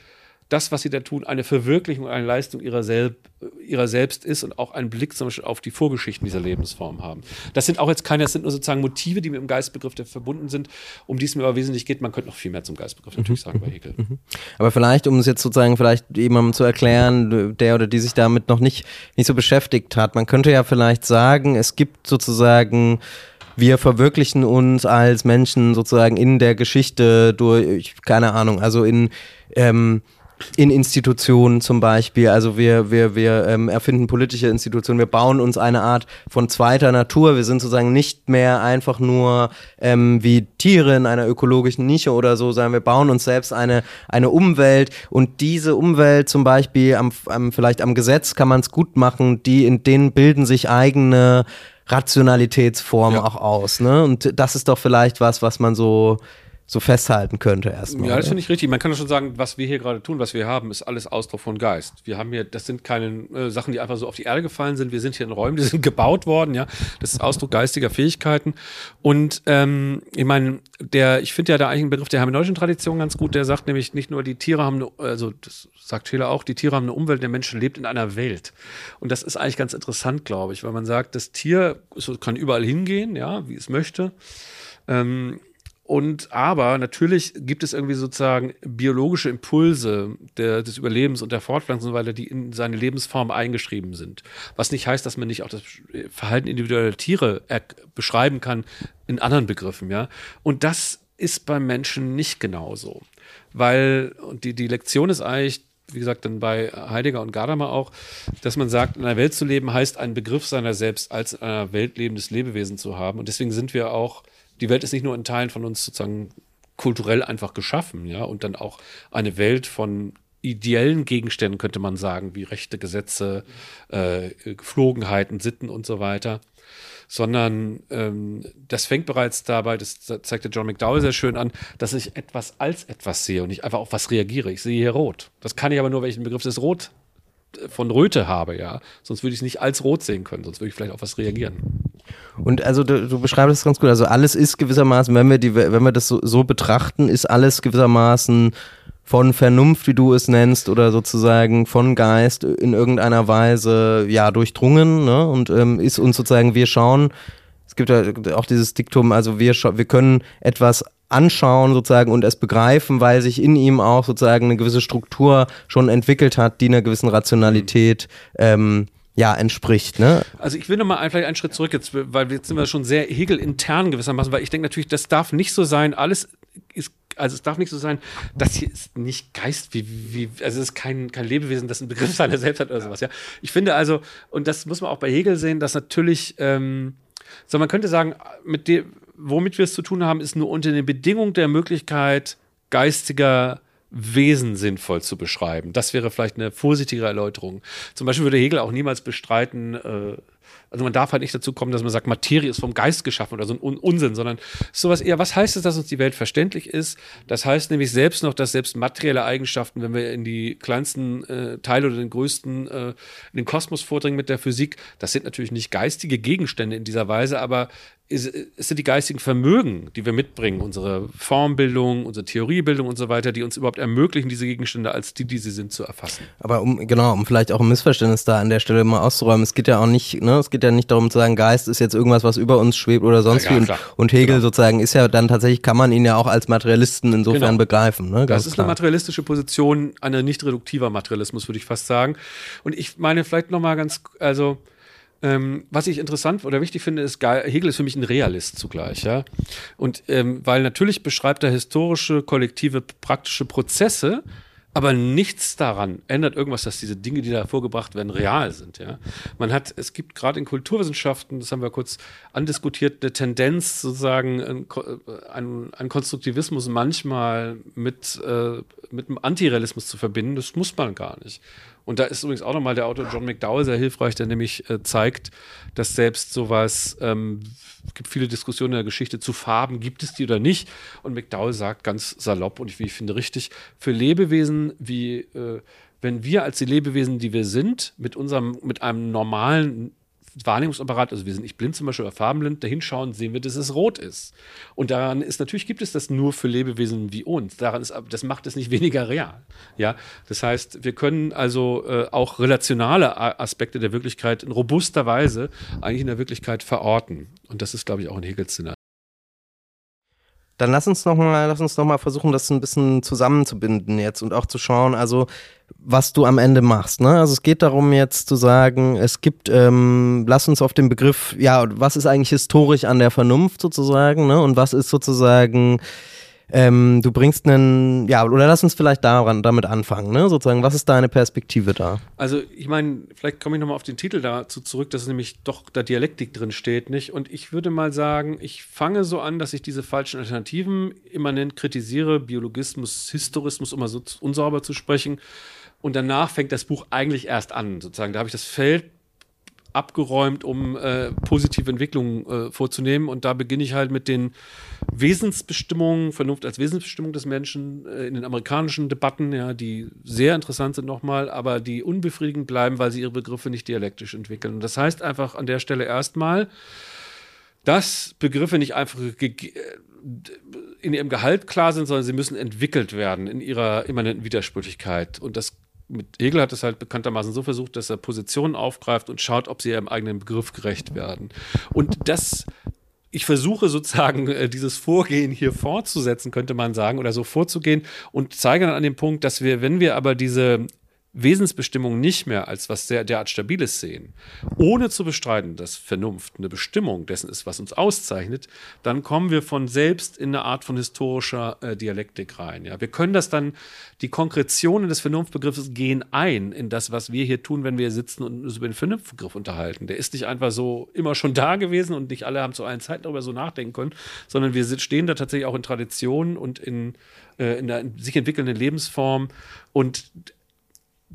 das, was sie da tun, eine Verwirklichung, eine Leistung ihrer, Selb, ihrer selbst ist und auch einen Blick zum Beispiel auf die Vorgeschichten dieser Lebensform haben. Das sind auch jetzt keine, das sind nur sozusagen Motive, die mit dem Geistbegriff verbunden sind, um die es mir aber wesentlich geht. Man könnte noch viel mehr zum Geistbegriff natürlich sagen bei Hegel. Mhm. Aber vielleicht, um es jetzt sozusagen vielleicht jemandem zu erklären, der oder die sich damit noch nicht, nicht so beschäftigt hat, man könnte ja vielleicht sagen, es gibt sozusagen wir verwirklichen uns als Menschen sozusagen in der Geschichte durch, keine Ahnung, also in ähm, in Institutionen zum Beispiel. Also wir, wir, wir ähm, erfinden politische Institutionen, wir bauen uns eine Art von zweiter Natur. Wir sind sozusagen nicht mehr einfach nur ähm, wie Tiere in einer ökologischen Nische oder so, sondern wir bauen uns selbst eine, eine Umwelt und diese Umwelt zum Beispiel am, am vielleicht am Gesetz kann man es gut machen, die in denen bilden sich eigene Rationalitätsformen ja. auch aus. Ne? Und das ist doch vielleicht was, was man so so festhalten könnte erstmal. Ja, das finde ich richtig. Man kann ja schon sagen, was wir hier gerade tun, was wir haben, ist alles Ausdruck von Geist. Wir haben hier, das sind keine äh, Sachen, die einfach so auf die Erde gefallen sind. Wir sind hier in Räumen, die sind gebaut worden, ja. Das ist Ausdruck geistiger Fähigkeiten. Und ähm, ich meine, der, ich finde ja da eigentlich einen Begriff der hermeneutischen Tradition ganz gut, der sagt nämlich nicht nur, die Tiere haben, eine, also das sagt Scheler auch, die Tiere haben eine Umwelt, der Mensch lebt in einer Welt. Und das ist eigentlich ganz interessant, glaube ich, weil man sagt, das Tier kann überall hingehen, ja, wie es möchte. Ähm, und aber natürlich gibt es irgendwie sozusagen biologische Impulse der, des Überlebens und der Fortpflanzung so weiter, die in seine Lebensform eingeschrieben sind. Was nicht heißt, dass man nicht auch das Verhalten individueller Tiere beschreiben kann in anderen Begriffen, ja. Und das ist beim Menschen nicht genauso. Weil, und die, die Lektion ist eigentlich, wie gesagt, dann bei Heidegger und Gadamer auch, dass man sagt, in einer Welt zu leben heißt, einen Begriff seiner selbst als in einer Welt lebendes Lebewesen zu haben. Und deswegen sind wir auch die Welt ist nicht nur in Teilen von uns sozusagen kulturell einfach geschaffen, ja, und dann auch eine Welt von ideellen Gegenständen, könnte man sagen, wie Rechte, Gesetze, äh, Geflogenheiten, Sitten und so weiter. Sondern ähm, das fängt bereits dabei, das zeigte John McDowell sehr schön an, dass ich etwas als etwas sehe und nicht einfach auf was reagiere. Ich sehe hier rot. Das kann ich aber nur, wenn ich den Begriff des Rot von Röte habe, ja. Sonst würde ich es nicht als rot sehen können, sonst würde ich vielleicht auf was reagieren. Und also du, du beschreibst es ganz gut. Also alles ist gewissermaßen, wenn wir die, wenn wir das so, so betrachten, ist alles gewissermaßen von Vernunft, wie du es nennst, oder sozusagen von Geist in irgendeiner Weise ja durchdrungen, ne? Und ähm, ist uns sozusagen, wir schauen, es gibt ja auch dieses Diktum, also wir, wir können etwas anschauen sozusagen und es begreifen, weil sich in ihm auch sozusagen eine gewisse Struktur schon entwickelt hat, die einer gewissen Rationalität ähm, ja, entspricht. Ne? Also ich will nochmal vielleicht einen Schritt zurück, jetzt, weil jetzt sind wir schon sehr Hegel intern gewissermaßen, weil ich denke natürlich, das darf nicht so sein, alles ist also es darf nicht so sein, das hier ist nicht Geist, wie, wie, also es ist kein, kein Lebewesen, das einen Begriff seiner selbst hat oder sowas, ja. Ich finde also, und das muss man auch bei Hegel sehen, dass natürlich, ähm, so man könnte sagen, mit dem, womit wir es zu tun haben, ist nur unter den Bedingungen der Möglichkeit geistiger Wesen sinnvoll zu beschreiben. Das wäre vielleicht eine vorsichtigere Erläuterung. Zum Beispiel würde Hegel auch niemals bestreiten, äh, also man darf halt nicht dazu kommen, dass man sagt, Materie ist vom Geist geschaffen oder so ein Un Unsinn, sondern sowas eher, was heißt es, dass uns die Welt verständlich ist? Das heißt nämlich selbst noch, dass selbst materielle Eigenschaften, wenn wir in die kleinsten äh, Teile oder den größten, äh, in den Kosmos vordringen mit der Physik, das sind natürlich nicht geistige Gegenstände in dieser Weise, aber es sind die geistigen Vermögen, die wir mitbringen, unsere Formbildung, unsere Theoriebildung und so weiter, die uns überhaupt ermöglichen, diese Gegenstände als die, die sie sind, zu erfassen. Aber um, genau, um vielleicht auch ein Missverständnis da an der Stelle mal auszuräumen, es geht ja auch nicht, ne, es geht ja nicht darum zu sagen, Geist ist jetzt irgendwas, was über uns schwebt oder sonst ja, wie. Und, und, Hegel genau. sozusagen ist ja dann tatsächlich, kann man ihn ja auch als Materialisten insofern genau. begreifen. Ne, das ist klar. eine materialistische Position, eine nicht reduktiver Materialismus, würde ich fast sagen. Und ich meine vielleicht nochmal ganz, also ähm, was ich interessant oder wichtig finde, ist, Hegel ist für mich ein Realist zugleich, ja. Und ähm, weil natürlich beschreibt er historische, kollektive, praktische Prozesse, Aber nichts daran ändert irgendwas, dass diese Dinge, die da vorgebracht werden, real sind. Ja? Man hat, es gibt gerade in Kulturwissenschaften, das haben wir kurz andiskutiert, eine Tendenz sozusagen, einen, einen Konstruktivismus manchmal mit, äh, mit einem Antirealismus zu verbinden. Das muss man gar nicht. Und da ist übrigens auch nochmal der Autor John McDowell sehr hilfreich, der nämlich äh, zeigt, dass selbst sowas, ähm, gibt viele Diskussionen in der Geschichte zu Farben, gibt es die oder nicht? Und McDowell sagt ganz salopp und wie ich finde richtig, für Lebewesen wie, äh, wenn wir als die Lebewesen, die wir sind, mit unserem, mit einem normalen Wahrnehmungsapparat, also wir sind nicht blind zum Beispiel oder farbenblind, dahinschauen, sehen wir, dass es rot ist. Und daran ist, natürlich gibt es das nur für Lebewesen wie uns. Daran ist, das macht es nicht weniger real. Ja, das heißt, wir können also äh, auch relationale Aspekte der Wirklichkeit in robuster Weise eigentlich in der Wirklichkeit verorten. Und das ist, glaube ich, auch ein Hegels Szenario. Dann lass uns noch mal, lass uns noch mal versuchen, das ein bisschen zusammenzubinden jetzt und auch zu schauen, also was du am Ende machst. Ne? Also es geht darum jetzt zu sagen, es gibt, ähm, lass uns auf den Begriff, ja, was ist eigentlich historisch an der Vernunft sozusagen, ne? Und was ist sozusagen ähm, du bringst einen, ja, oder lass uns vielleicht daran, damit anfangen, ne? Sozusagen, was ist deine Perspektive da? Also, ich meine, vielleicht komme ich nochmal auf den Titel dazu zurück, dass nämlich doch da Dialektik drin steht, nicht? Und ich würde mal sagen, ich fange so an, dass ich diese falschen Alternativen immanent kritisiere, Biologismus, Historismus, um mal so unsauber zu sprechen. Und danach fängt das Buch eigentlich erst an, sozusagen. Da habe ich das Feld abgeräumt, um äh, positive Entwicklungen äh, vorzunehmen. Und da beginne ich halt mit den Wesensbestimmungen, Vernunft als Wesensbestimmung des Menschen äh, in den amerikanischen Debatten, ja, die sehr interessant sind nochmal, aber die unbefriedigend bleiben, weil sie ihre Begriffe nicht dialektisch entwickeln. Und das heißt einfach an der Stelle erstmal, dass Begriffe nicht einfach in ihrem Gehalt klar sind, sondern sie müssen entwickelt werden in ihrer immanenten Widersprüchlichkeit. Und das mit Hegel hat es halt bekanntermaßen so versucht, dass er Positionen aufgreift und schaut, ob sie ihrem eigenen Begriff gerecht werden. Und das, ich versuche sozusagen äh, dieses Vorgehen hier fortzusetzen, könnte man sagen, oder so vorzugehen und zeige dann an dem Punkt, dass wir, wenn wir aber diese Wesensbestimmung nicht mehr als was sehr derart Stabiles sehen, ohne zu bestreiten, dass Vernunft eine Bestimmung dessen ist, was uns auszeichnet, dann kommen wir von selbst in eine Art von historischer äh, Dialektik rein. Ja? Wir können das dann, die Konkretionen des Vernunftbegriffes gehen ein in das, was wir hier tun, wenn wir sitzen und uns über den Vernunftbegriff unterhalten. Der ist nicht einfach so immer schon da gewesen und nicht alle haben zu allen Zeiten darüber so nachdenken können, sondern wir stehen da tatsächlich auch in Traditionen und in, äh, in der sich entwickelnden Lebensform und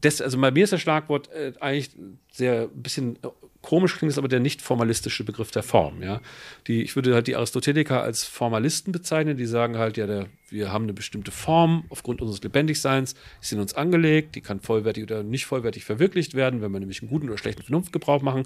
das, also bei mir ist das Schlagwort äh, eigentlich sehr ein bisschen äh, komisch klingt es aber der nicht formalistische Begriff der Form. Ja, die ich würde halt die Aristoteliker als Formalisten bezeichnen. Die sagen halt ja, der, wir haben eine bestimmte Form aufgrund unseres Lebendigseins, ist in uns angelegt, die kann vollwertig oder nicht vollwertig verwirklicht werden, wenn wir nämlich einen guten oder schlechten Vernunftgebrauch machen.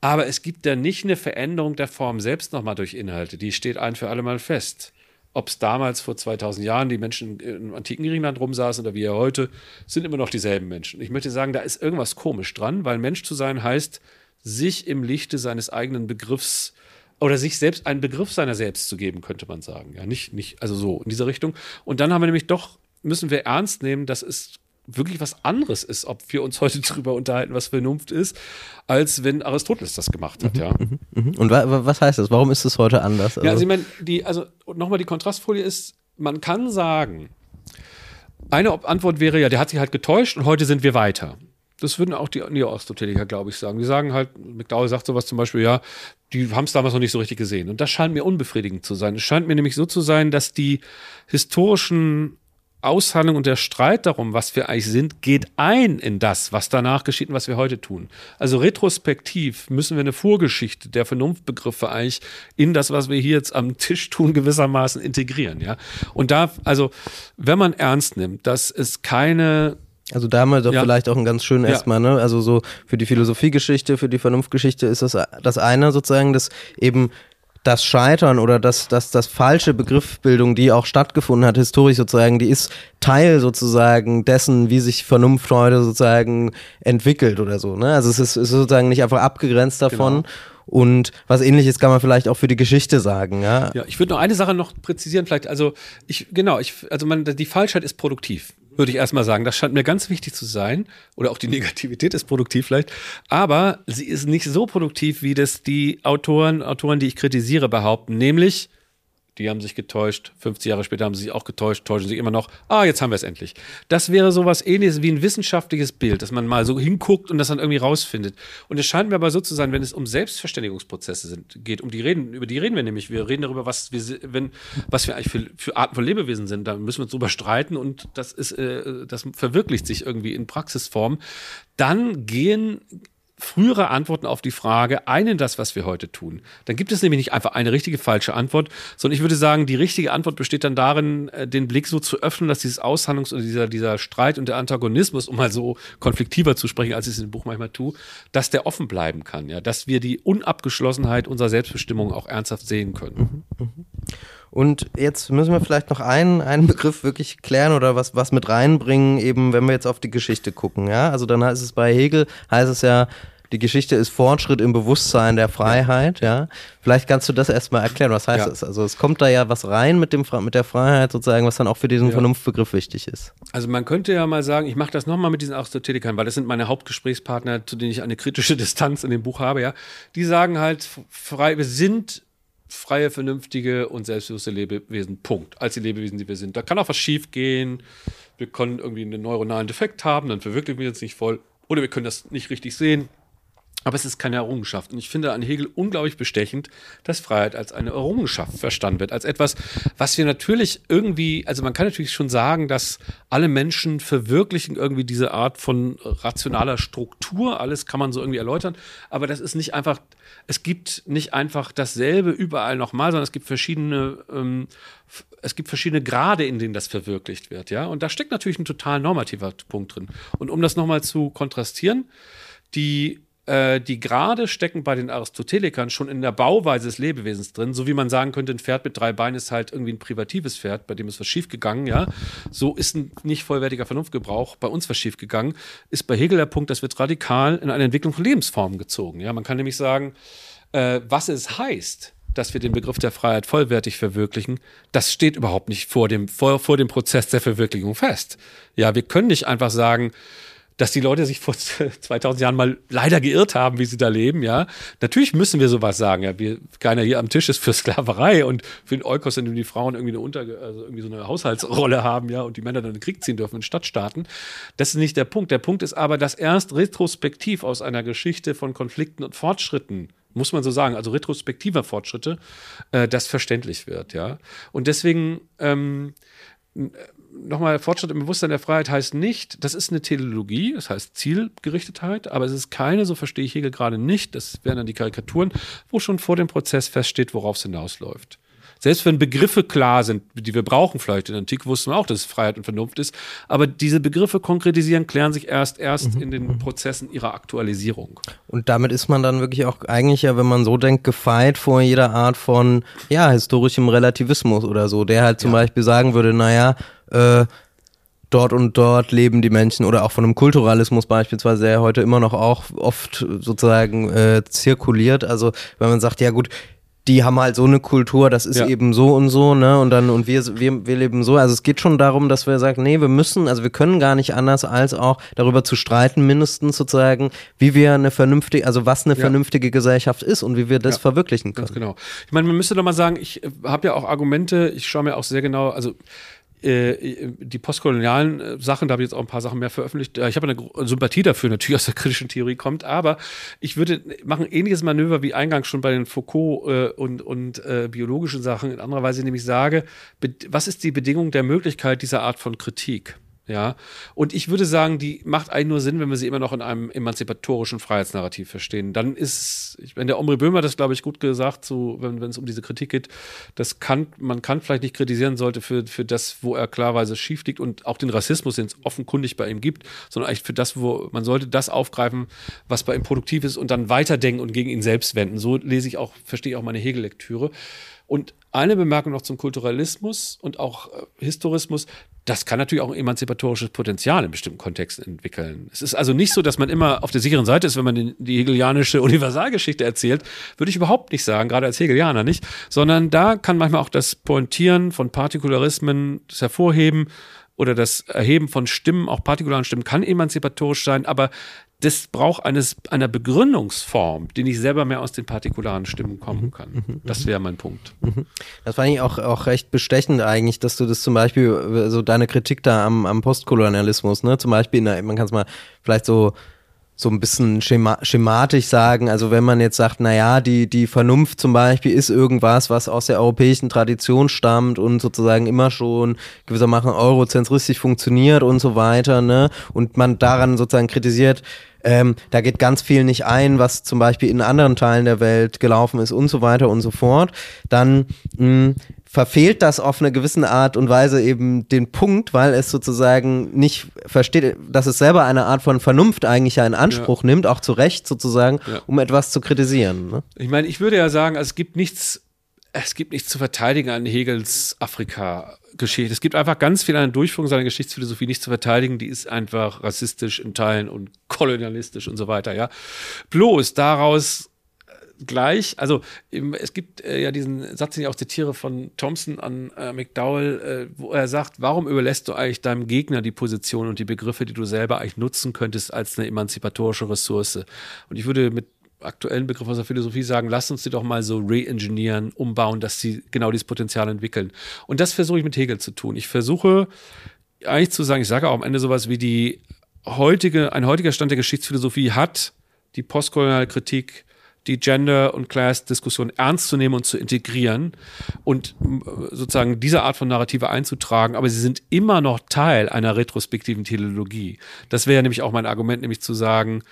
Aber es gibt da nicht eine Veränderung der Form selbst nochmal durch Inhalte. Die steht ein für alle Mal fest ob es damals vor 2000 Jahren die Menschen im antiken Griechenland rumsaßen oder wie er heute, sind immer noch dieselben Menschen. Ich möchte sagen, da ist irgendwas komisch dran, weil Mensch zu sein heißt, sich im Lichte seines eigenen Begriffs oder sich selbst einen Begriff seiner selbst zu geben, könnte man sagen. Ja, nicht, nicht, also so in dieser Richtung. Und dann haben wir nämlich doch, müssen wir ernst nehmen, dass es wirklich was anderes ist, ob wir uns heute darüber unterhalten, was Vernunft ist, als wenn Aristoteles das gemacht hat, mhm, ja. Mhm, mhm. Und wa was heißt das? Warum ist es heute anders? Also ja, also ich meine, die, also nochmal die Kontrastfolie ist, man kann sagen, eine Antwort wäre ja, der hat sich halt getäuscht und heute sind wir weiter. Das würden auch die Neo-Aristoteliker, glaube ich, sagen. Die sagen halt, McDowell sagt sowas zum Beispiel, ja, die haben es damals noch nicht so richtig gesehen. Und das scheint mir unbefriedigend zu sein. Es scheint mir nämlich so zu sein, dass die historischen Aushandlung und der Streit darum, was wir eigentlich sind, geht ein in das, was danach geschieht und was wir heute tun. Also retrospektiv müssen wir eine Vorgeschichte der Vernunftbegriffe eigentlich in das, was wir hier jetzt am Tisch tun, gewissermaßen integrieren. Ja? Und da, also, wenn man ernst nimmt, dass es keine also da haben wir doch ja. vielleicht auch ein ganz schön erstmal, ne? Also so für die Philosophiegeschichte, für die Vernunftgeschichte ist das das eine sozusagen, dass eben das Scheitern oder das, das, das falsche Begriffsbildung, die auch stattgefunden hat, historisch sozusagen, die ist Teil sozusagen dessen, wie sich Vernunft heute sozusagen entwickelt oder so. Ne? Also es ist, ist sozusagen nicht einfach abgegrenzt davon. Genau. Und was ähnliches kann man vielleicht auch für die Geschichte sagen, ja. Ja, ich würde noch eine Sache noch präzisieren, vielleicht. Also, ich, genau, ich, also man, die Falschheit ist produktiv würde ich erstmal sagen. Das scheint mir ganz wichtig zu sein. Oder auch die Negativität ist produktiv vielleicht. Aber sie ist nicht so produktiv, wie das die Autoren, Autoren, die ich kritisiere, behaupten. Nämlich, die haben sich getäuscht, 50 Jahre später haben sie sich auch getäuscht, täuschen sich immer noch, ah, jetzt haben wir es endlich. Das wäre sowas ähnliches wie ein wissenschaftliches Bild, dass man mal so hinguckt und das dann irgendwie rausfindet. Und es scheint mir aber so zu sein, wenn es um Selbstverständigungsprozesse sind, geht, um die reden, über die reden wir nämlich, wir reden darüber, was wir, wenn, was wir eigentlich für, für Arten von Lebewesen sind, da müssen wir uns drüber streiten und das ist, äh, das verwirklicht sich irgendwie in Praxisform. Dann gehen frühere Antworten auf die Frage einen das, was wir heute tun. Dann gibt es nämlich nicht einfach eine richtige falsche Antwort, sondern ich würde sagen, die richtige Antwort besteht dann darin, äh, den Blick so zu öffnen, dass dieses Aushandlungs- oder dieser, dieser Streit und der Antagonismus, um mal so konfliktiver zu sprechen, als ich es dem Buch manchmal tue, dass der offen bleiben kann, ja, dass wir die Unabgeschlossenheit unserer Selbstbestimmung auch ernsthaft sehen können. Mhm, mh. Und jetzt müssen wir vielleicht noch einen, einen Begriff wirklich klären oder was, was mit reinbringen, eben wenn wir jetzt auf die Geschichte gucken. Ja? Also dann heißt es bei Hegel, heißt es ja, die Geschichte ist Fortschritt im Bewusstsein der Freiheit, ja. Vielleicht kannst du das erstmal erklären, was heißt ja. das? Also es kommt da ja was rein mit, dem, mit der Freiheit sozusagen, was dann auch für diesen ja. Vernunftbegriff wichtig ist. Also man könnte ja mal sagen, ich mache das nochmal mit diesen Aristotelikern, weil das sind meine Hauptgesprächspartner, zu denen ich eine kritische Distanz in dem Buch habe, ja. Die sagen halt, frei, wir sind freie, vernünftige und selbstbewusste Lebewesen. Punkt. Als die Lebewesen, die wir sind. Da kann auch was schief gehen. Wir können irgendwie einen neuronalen Defekt haben, dann verwirklichen wir uns nicht voll. Oder wir können das nicht richtig sehen. Aber es ist keine Errungenschaft. Und ich finde an Hegel unglaublich bestechend, dass Freiheit als eine Errungenschaft verstanden wird. Als etwas, was wir natürlich irgendwie, also man kann natürlich schon sagen, dass alle Menschen verwirklichen irgendwie diese Art von rationaler Struktur. Alles kann man so irgendwie erläutern. Aber das ist nicht einfach, es gibt nicht einfach dasselbe überall nochmal, sondern es gibt verschiedene, ähm, es gibt verschiedene Grade, in denen das verwirklicht wird. Ja, und da steckt natürlich ein total normativer Punkt drin. Und um das nochmal zu kontrastieren, die äh, die Grade stecken bei den Aristotelikern schon in der Bauweise des Lebewesens drin, so wie man sagen könnte, ein Pferd mit drei Beinen ist halt irgendwie ein privatives Pferd, bei dem ist was schiefgegangen, ja. So ist ein nicht vollwertiger Vernunftgebrauch bei uns was schiefgegangen, ist bei Hegel der Punkt, das wird radikal in eine Entwicklung von Lebensformen gezogen, ja. Man kann nämlich sagen, äh, was es heißt, dass wir den Begriff der Freiheit vollwertig verwirklichen, das steht überhaupt nicht vor dem, vor, vor dem Prozess der Verwirklichung fest. Ja, wir können nicht einfach sagen, dass die Leute sich vor 2000 Jahren mal leider geirrt haben, wie sie da leben, ja. Natürlich müssen wir sowas sagen, ja. Wir, keiner hier am Tisch ist für Sklaverei und für den Eukos, in dem die Frauen irgendwie eine Unter, also irgendwie so eine Haushaltsrolle haben, ja, und die Männer dann in den Krieg ziehen dürfen in Stadtstaaten. Das ist nicht der Punkt. Der Punkt ist aber, dass erst retrospektiv aus einer Geschichte von Konflikten und Fortschritten muss man so sagen, also retrospektiver Fortschritte, äh, das verständlich wird, ja. Und deswegen ähm, nochmal, Fortschritt im Bewusstsein der Freiheit heißt nicht, das ist eine Teleologie, das heißt Zielgerichtetheit, aber es ist keine, so verstehe ich Hegel gerade nicht, das wären dann die Karikaturen, wo schon vor dem Prozess feststeht, worauf es hinausläuft. Selbst wenn Begriffe klar sind, die wir brauchen, vielleicht in der Antike wussten wir auch, dass es Freiheit und Vernunft ist, aber diese Begriffe konkretisieren, klären sich erst erst mhm. in den Prozessen ihrer Aktualisierung. Und damit ist man dann wirklich auch eigentlich ja, wenn man so denkt, gefeit vor jeder Art von ja historischem Relativismus oder so, der halt zum ja. Beispiel sagen würde, naja, äh, dort und dort leben die Menschen oder auch von einem Kulturalismus beispielsweise, der heute immer noch auch oft sozusagen äh, zirkuliert. Also wenn man sagt, ja gut, die haben halt so eine Kultur, das ist ja. eben so und so, ne? Und dann, und wir, wir, wir leben so. Also es geht schon darum, dass wir sagen, nee, wir müssen, also wir können gar nicht anders, als auch darüber zu streiten, mindestens sozusagen, wie wir eine vernünftige, also was eine ja. vernünftige Gesellschaft ist und wie wir das ja. verwirklichen können. Ganz genau. Ich meine, man müsste doch mal sagen, ich äh, habe ja auch Argumente, ich schaue mir auch sehr genau, also äh, die postkolonialen äh, Sachen, da habe ich jetzt auch ein paar Sachen mehr veröffentlicht. Äh, ich habe eine Sympathie dafür, natürlich aus der kritischen Theorie kommt, aber ich würde machen ähnliches Manöver wie eingangs schon bei den Foucault äh, und, und äh, biologischen Sachen in anderer Weise, nämlich sage, was ist die Bedingung der Möglichkeit dieser Art von Kritik? Ja, und ich würde sagen, die macht eigentlich nur Sinn, wenn wir sie immer noch in einem emanzipatorischen Freiheitsnarrativ verstehen. Dann ist, meine, der Omri Böhmer das, glaube ich, gut gesagt, so, wenn, wenn es um diese Kritik geht, das kann, man kann vielleicht nicht kritisieren sollte für, für das, wo er klarweise schief liegt und auch den Rassismus, den es offenkundig bei ihm gibt, sondern eigentlich für das, wo man sollte das aufgreifen, was bei ihm produktiv ist und dann weiterdenken und gegen ihn selbst wenden. So lese ich auch, verstehe ich auch meine Hegel-Lektüre. Und eine Bemerkung noch zum Kulturalismus und auch äh, Historismus. Das kann natürlich auch ein emanzipatorisches Potenzial in bestimmten Kontexten entwickeln. Es ist also nicht so, dass man immer auf der sicheren Seite ist, wenn man die hegelianische Universalgeschichte erzählt. Würde ich überhaupt nicht sagen, gerade als Hegelianer nicht. Sondern da kann manchmal auch das Pointieren von Partikularismen, das Hervorheben oder das Erheben von Stimmen, auch partikularen Stimmen, kann emanzipatorisch sein, aber das braucht eines, einer Begründungsform, die nicht selber mehr aus den partikularen Stimmen kommen kann. Mhm, mhm, das wäre mein Punkt. Mhm. Das fand ich auch, auch recht bestechend eigentlich, dass du das zum Beispiel, so deine Kritik da am, am Postkolonialismus, ne, zum Beispiel, in der, man kann es mal vielleicht so so ein bisschen schema schematisch sagen. Also wenn man jetzt sagt, naja, die, die Vernunft zum Beispiel ist irgendwas, was aus der europäischen Tradition stammt und sozusagen immer schon gewissermaßen eurozentristisch funktioniert und so weiter, ne? Und man daran sozusagen kritisiert, ähm, da geht ganz viel nicht ein, was zum Beispiel in anderen Teilen der Welt gelaufen ist und so weiter und so fort. Dann mh, verfehlt das auf eine gewisse Art und Weise eben den Punkt, weil es sozusagen nicht versteht, dass es selber eine Art von Vernunft eigentlich ja in Anspruch ja. nimmt, auch zu Recht sozusagen, ja. um etwas zu kritisieren. Ne? Ich meine, ich würde ja sagen, also es gibt nichts, es gibt nichts zu verteidigen an Hegels Afrika-Geschichte. Es gibt einfach ganz viel an der Durchführung seiner Geschichtsphilosophie nicht zu verteidigen. Die ist einfach rassistisch in Teilen und kolonialistisch und so weiter, ja. Bloß daraus gleich, also es gibt äh, ja diesen Satz, den ich auch zitiere von Thompson an äh, McDowell, äh, wo er sagt, warum überlässt du eigentlich deinem Gegner die Position und die Begriffe, die du selber eigentlich nutzen könntest als eine emanzipatorische Ressource? Und ich würde mit aktuellen Begriff aus der Philosophie sagen, lass uns die doch mal so re-engineeren, umbauen, dass sie genau dieses Potenzial entwickeln. Und das versuche ich mit Hegel zu tun. Ich versuche eigentlich zu sagen, ich sage auch am Ende sowas wie die heutige, ein heutiger Stand der Geschichtsphilosophie hat die postkoloniale Kritik die Gender- und Class-Diskussion ernst zu nehmen und zu integrieren und äh, sozusagen diese Art von Narrative einzutragen, aber sie sind immer noch Teil einer retrospektiven Teleologie. Das wäre nämlich auch mein Argument, nämlich zu sagen,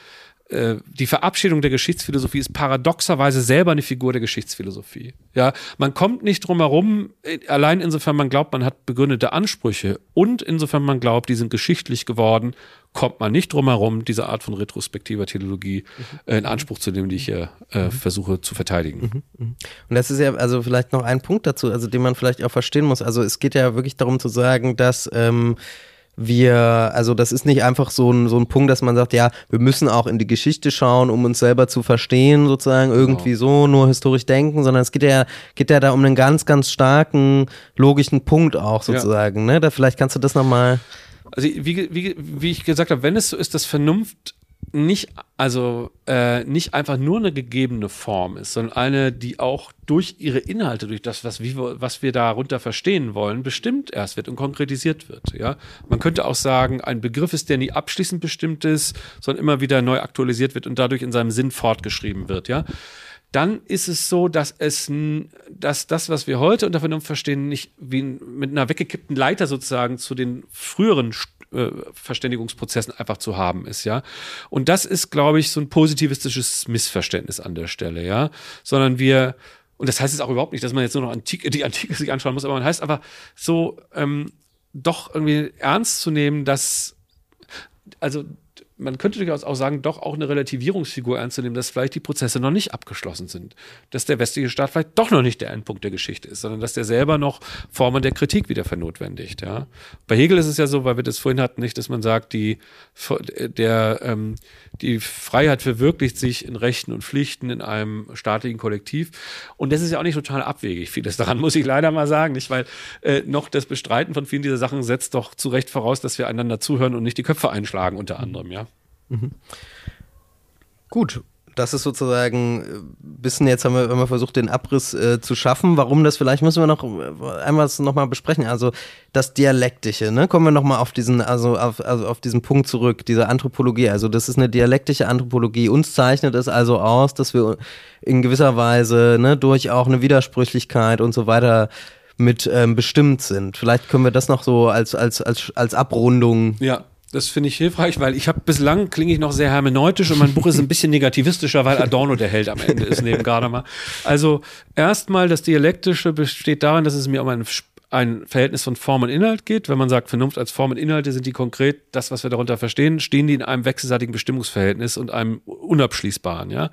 äh, die Verabschiedung der Geschichtsphilosophie ist paradoxerweise selber eine Figur der Geschichtsphilosophie. Ja, man kommt nicht drum herum, äh, allein insofern man glaubt, man hat begründete Ansprüche und insofern man glaubt, die sind geschichtlich geworden, kommt man nicht drum herum, diese Art von retrospektiver Theologie äh, in Anspruch zu nehmen, die ich hier äh, versuche zu verteidigen. Mhm, mhm. Und das ist ja also vielleicht noch ein Punkt dazu, also den man vielleicht auch verstehen muss. Also es geht ja wirklich darum zu sagen, dass ähm, wir, also das ist nicht einfach so ein, so ein Punkt, dass man sagt, ja, wir müssen auch in die Geschichte schauen, um uns selber zu verstehen, sozusagen irgendwie genau. so, nur historisch denken, sondern es geht ja, geht ja da um einen ganz, ganz starken logischen Punkt auch sozusagen, ja. ne? Da vielleicht kannst du das nochmal. Also wie, wie, wie ich gesagt habe, wenn es so ist, dass Vernunft nicht, also äh, nicht einfach nur eine gegebene Form ist, sondern eine, die auch durch ihre Inhalte, durch das, was, wie, was wir darunter verstehen wollen, bestimmt erst wird und konkretisiert wird. Ja, man könnte auch sagen, ein Begriff ist, der nie abschließend bestimmt ist, sondern immer wieder neu aktualisiert wird und dadurch in seinem Sinn fortgeschrieben wird. Ja, dann ist es so, dass es, dass das, was wir heute unter Vernunft verstehen, nicht wie mit einer weggekippten Leiter sozusagen zu den früheren Verständigungsprozessen einfach zu haben ist, ja. Und das ist, glaube ich, so ein positivistisches Missverständnis an der Stelle, ja. Sondern wir, und das heißt jetzt auch überhaupt nicht, dass man jetzt nur noch Antike, die Antike sich anschauen muss, aber man heißt aber so, ähm, doch irgendwie ernst zu nehmen, dass, also man könnte durchaus auch sagen, doch auch eine Relativierungsfigur ernst zu nehmen, dass vielleicht die Prozesse noch nicht abgeschlossen sind. Dass der westliche Staat vielleicht doch noch nicht der Endpunkt der Geschichte ist, sondern dass der selber noch Formen der Kritik wieder vernotwendigt. Ja. Bei Hegel ist es ja so, weil wir das vorhin hatten, nicht, dass man sagt, die, der, ähm, die Freiheit verwirklicht sich in Rechten und Pflichten in einem staatlichen Kollektiv. Und das ist ja auch nicht total abwegig. Vieles daran muss ich leider mal sagen, nicht, weil äh, noch das Bestreiten von vielen dieser Sachen setzt doch zu Recht voraus, dass wir einander zuhören und nicht die Köpfe einschlagen, unter anderem, ja. Mhm. Gut, das ist sozusagen ein bisschen, jetzt haben wir, wir versucht, den Abriss äh, zu schaffen. Warum das vielleicht müssen wir noch äh, einmal nochmal besprechen. Also das Dialektische, ne? Kommen wir nochmal auf diesen, also auf, also auf diesen Punkt zurück, diese Anthropologie. Also das ist eine dialektische Anthropologie. Uns zeichnet es also aus, dass wir in gewisser Weise ne, durch auch eine Widersprüchlichkeit und so weiter mit ähm, bestimmt sind. Vielleicht können wir das noch so als, als, als, als Abrundung ja. Das finde ich hilfreich, weil ich habe bislang klinge ich noch sehr hermeneutisch und mein Buch ist ein bisschen negativistischer, weil Adorno der Held am Ende ist neben Gadamer. Also erstmal das Dialektische besteht darin, dass es mir um ein, ein Verhältnis von Form und Inhalt geht. Wenn man sagt, Vernunft als Form und Inhalte sind die konkret das, was wir darunter verstehen, stehen die in einem wechselseitigen Bestimmungsverhältnis und einem unabschließbaren, ja.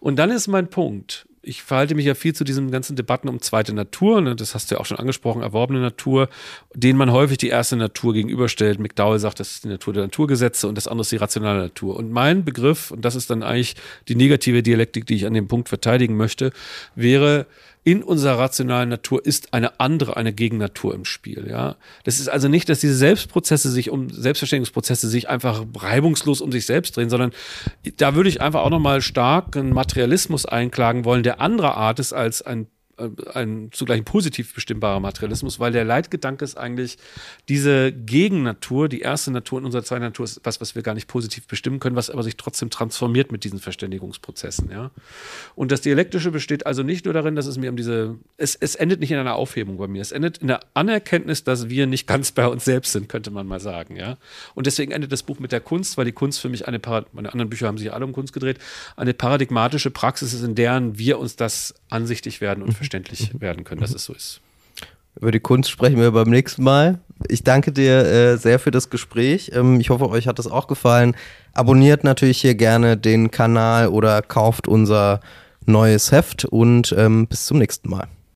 Und dann ist mein Punkt, ich verhalte mich ja viel zu diesen ganzen Debatten um zweite Natur, ne? das hast du ja auch schon angesprochen, erworbene Natur, denen man häufig die erste Natur gegenüberstellt. McDowell sagt, das ist die Natur der Naturgesetze und das andere ist die rationale Natur. Und mein Begriff, und das ist dann eigentlich die negative Dialektik, die ich an dem Punkt verteidigen möchte, wäre, in unserer rationalen Natur ist eine andere, eine Gegennatur im Spiel. Ja, das ist also nicht, dass diese Selbstprozesse sich um Selbstverständigungsprozesse sich einfach reibungslos um sich selbst drehen, sondern da würde ich einfach auch nochmal stark einen Materialismus einklagen wollen, der anderer Art ist als ein ein zugleich ein positiv bestimmbarer Materialismus, weil der Leitgedanke ist eigentlich diese Gegennatur, die erste Natur in unserer zweiten Natur ist was, was wir gar nicht positiv bestimmen können, was aber sich trotzdem transformiert mit diesen Verständigungsprozessen, ja. Und das Dialektische besteht also nicht nur darin, dass es mir um diese, es, es endet nicht in einer Aufhebung bei mir, es endet in der Anerkenntnis, dass wir nicht ganz bei uns selbst sind, könnte man mal sagen, ja. Und deswegen endet das Buch mit der Kunst, weil die Kunst für mich eine, meine anderen Bücher haben sich alle um Kunst gedreht, eine paradigmatische Praxis ist, in deren wir uns das ansichtig werden und verstehen verständlich werden können, dass es so ist. Über die Kunst sprechen wir beim nächsten Mal. Ich danke dir äh, sehr für das Gespräch. Ähm, ich hoffe, euch hat es auch gefallen. Abonniert natürlich hier gerne den Kanal oder kauft unser neues Heft und ähm, bis zum nächsten Mal.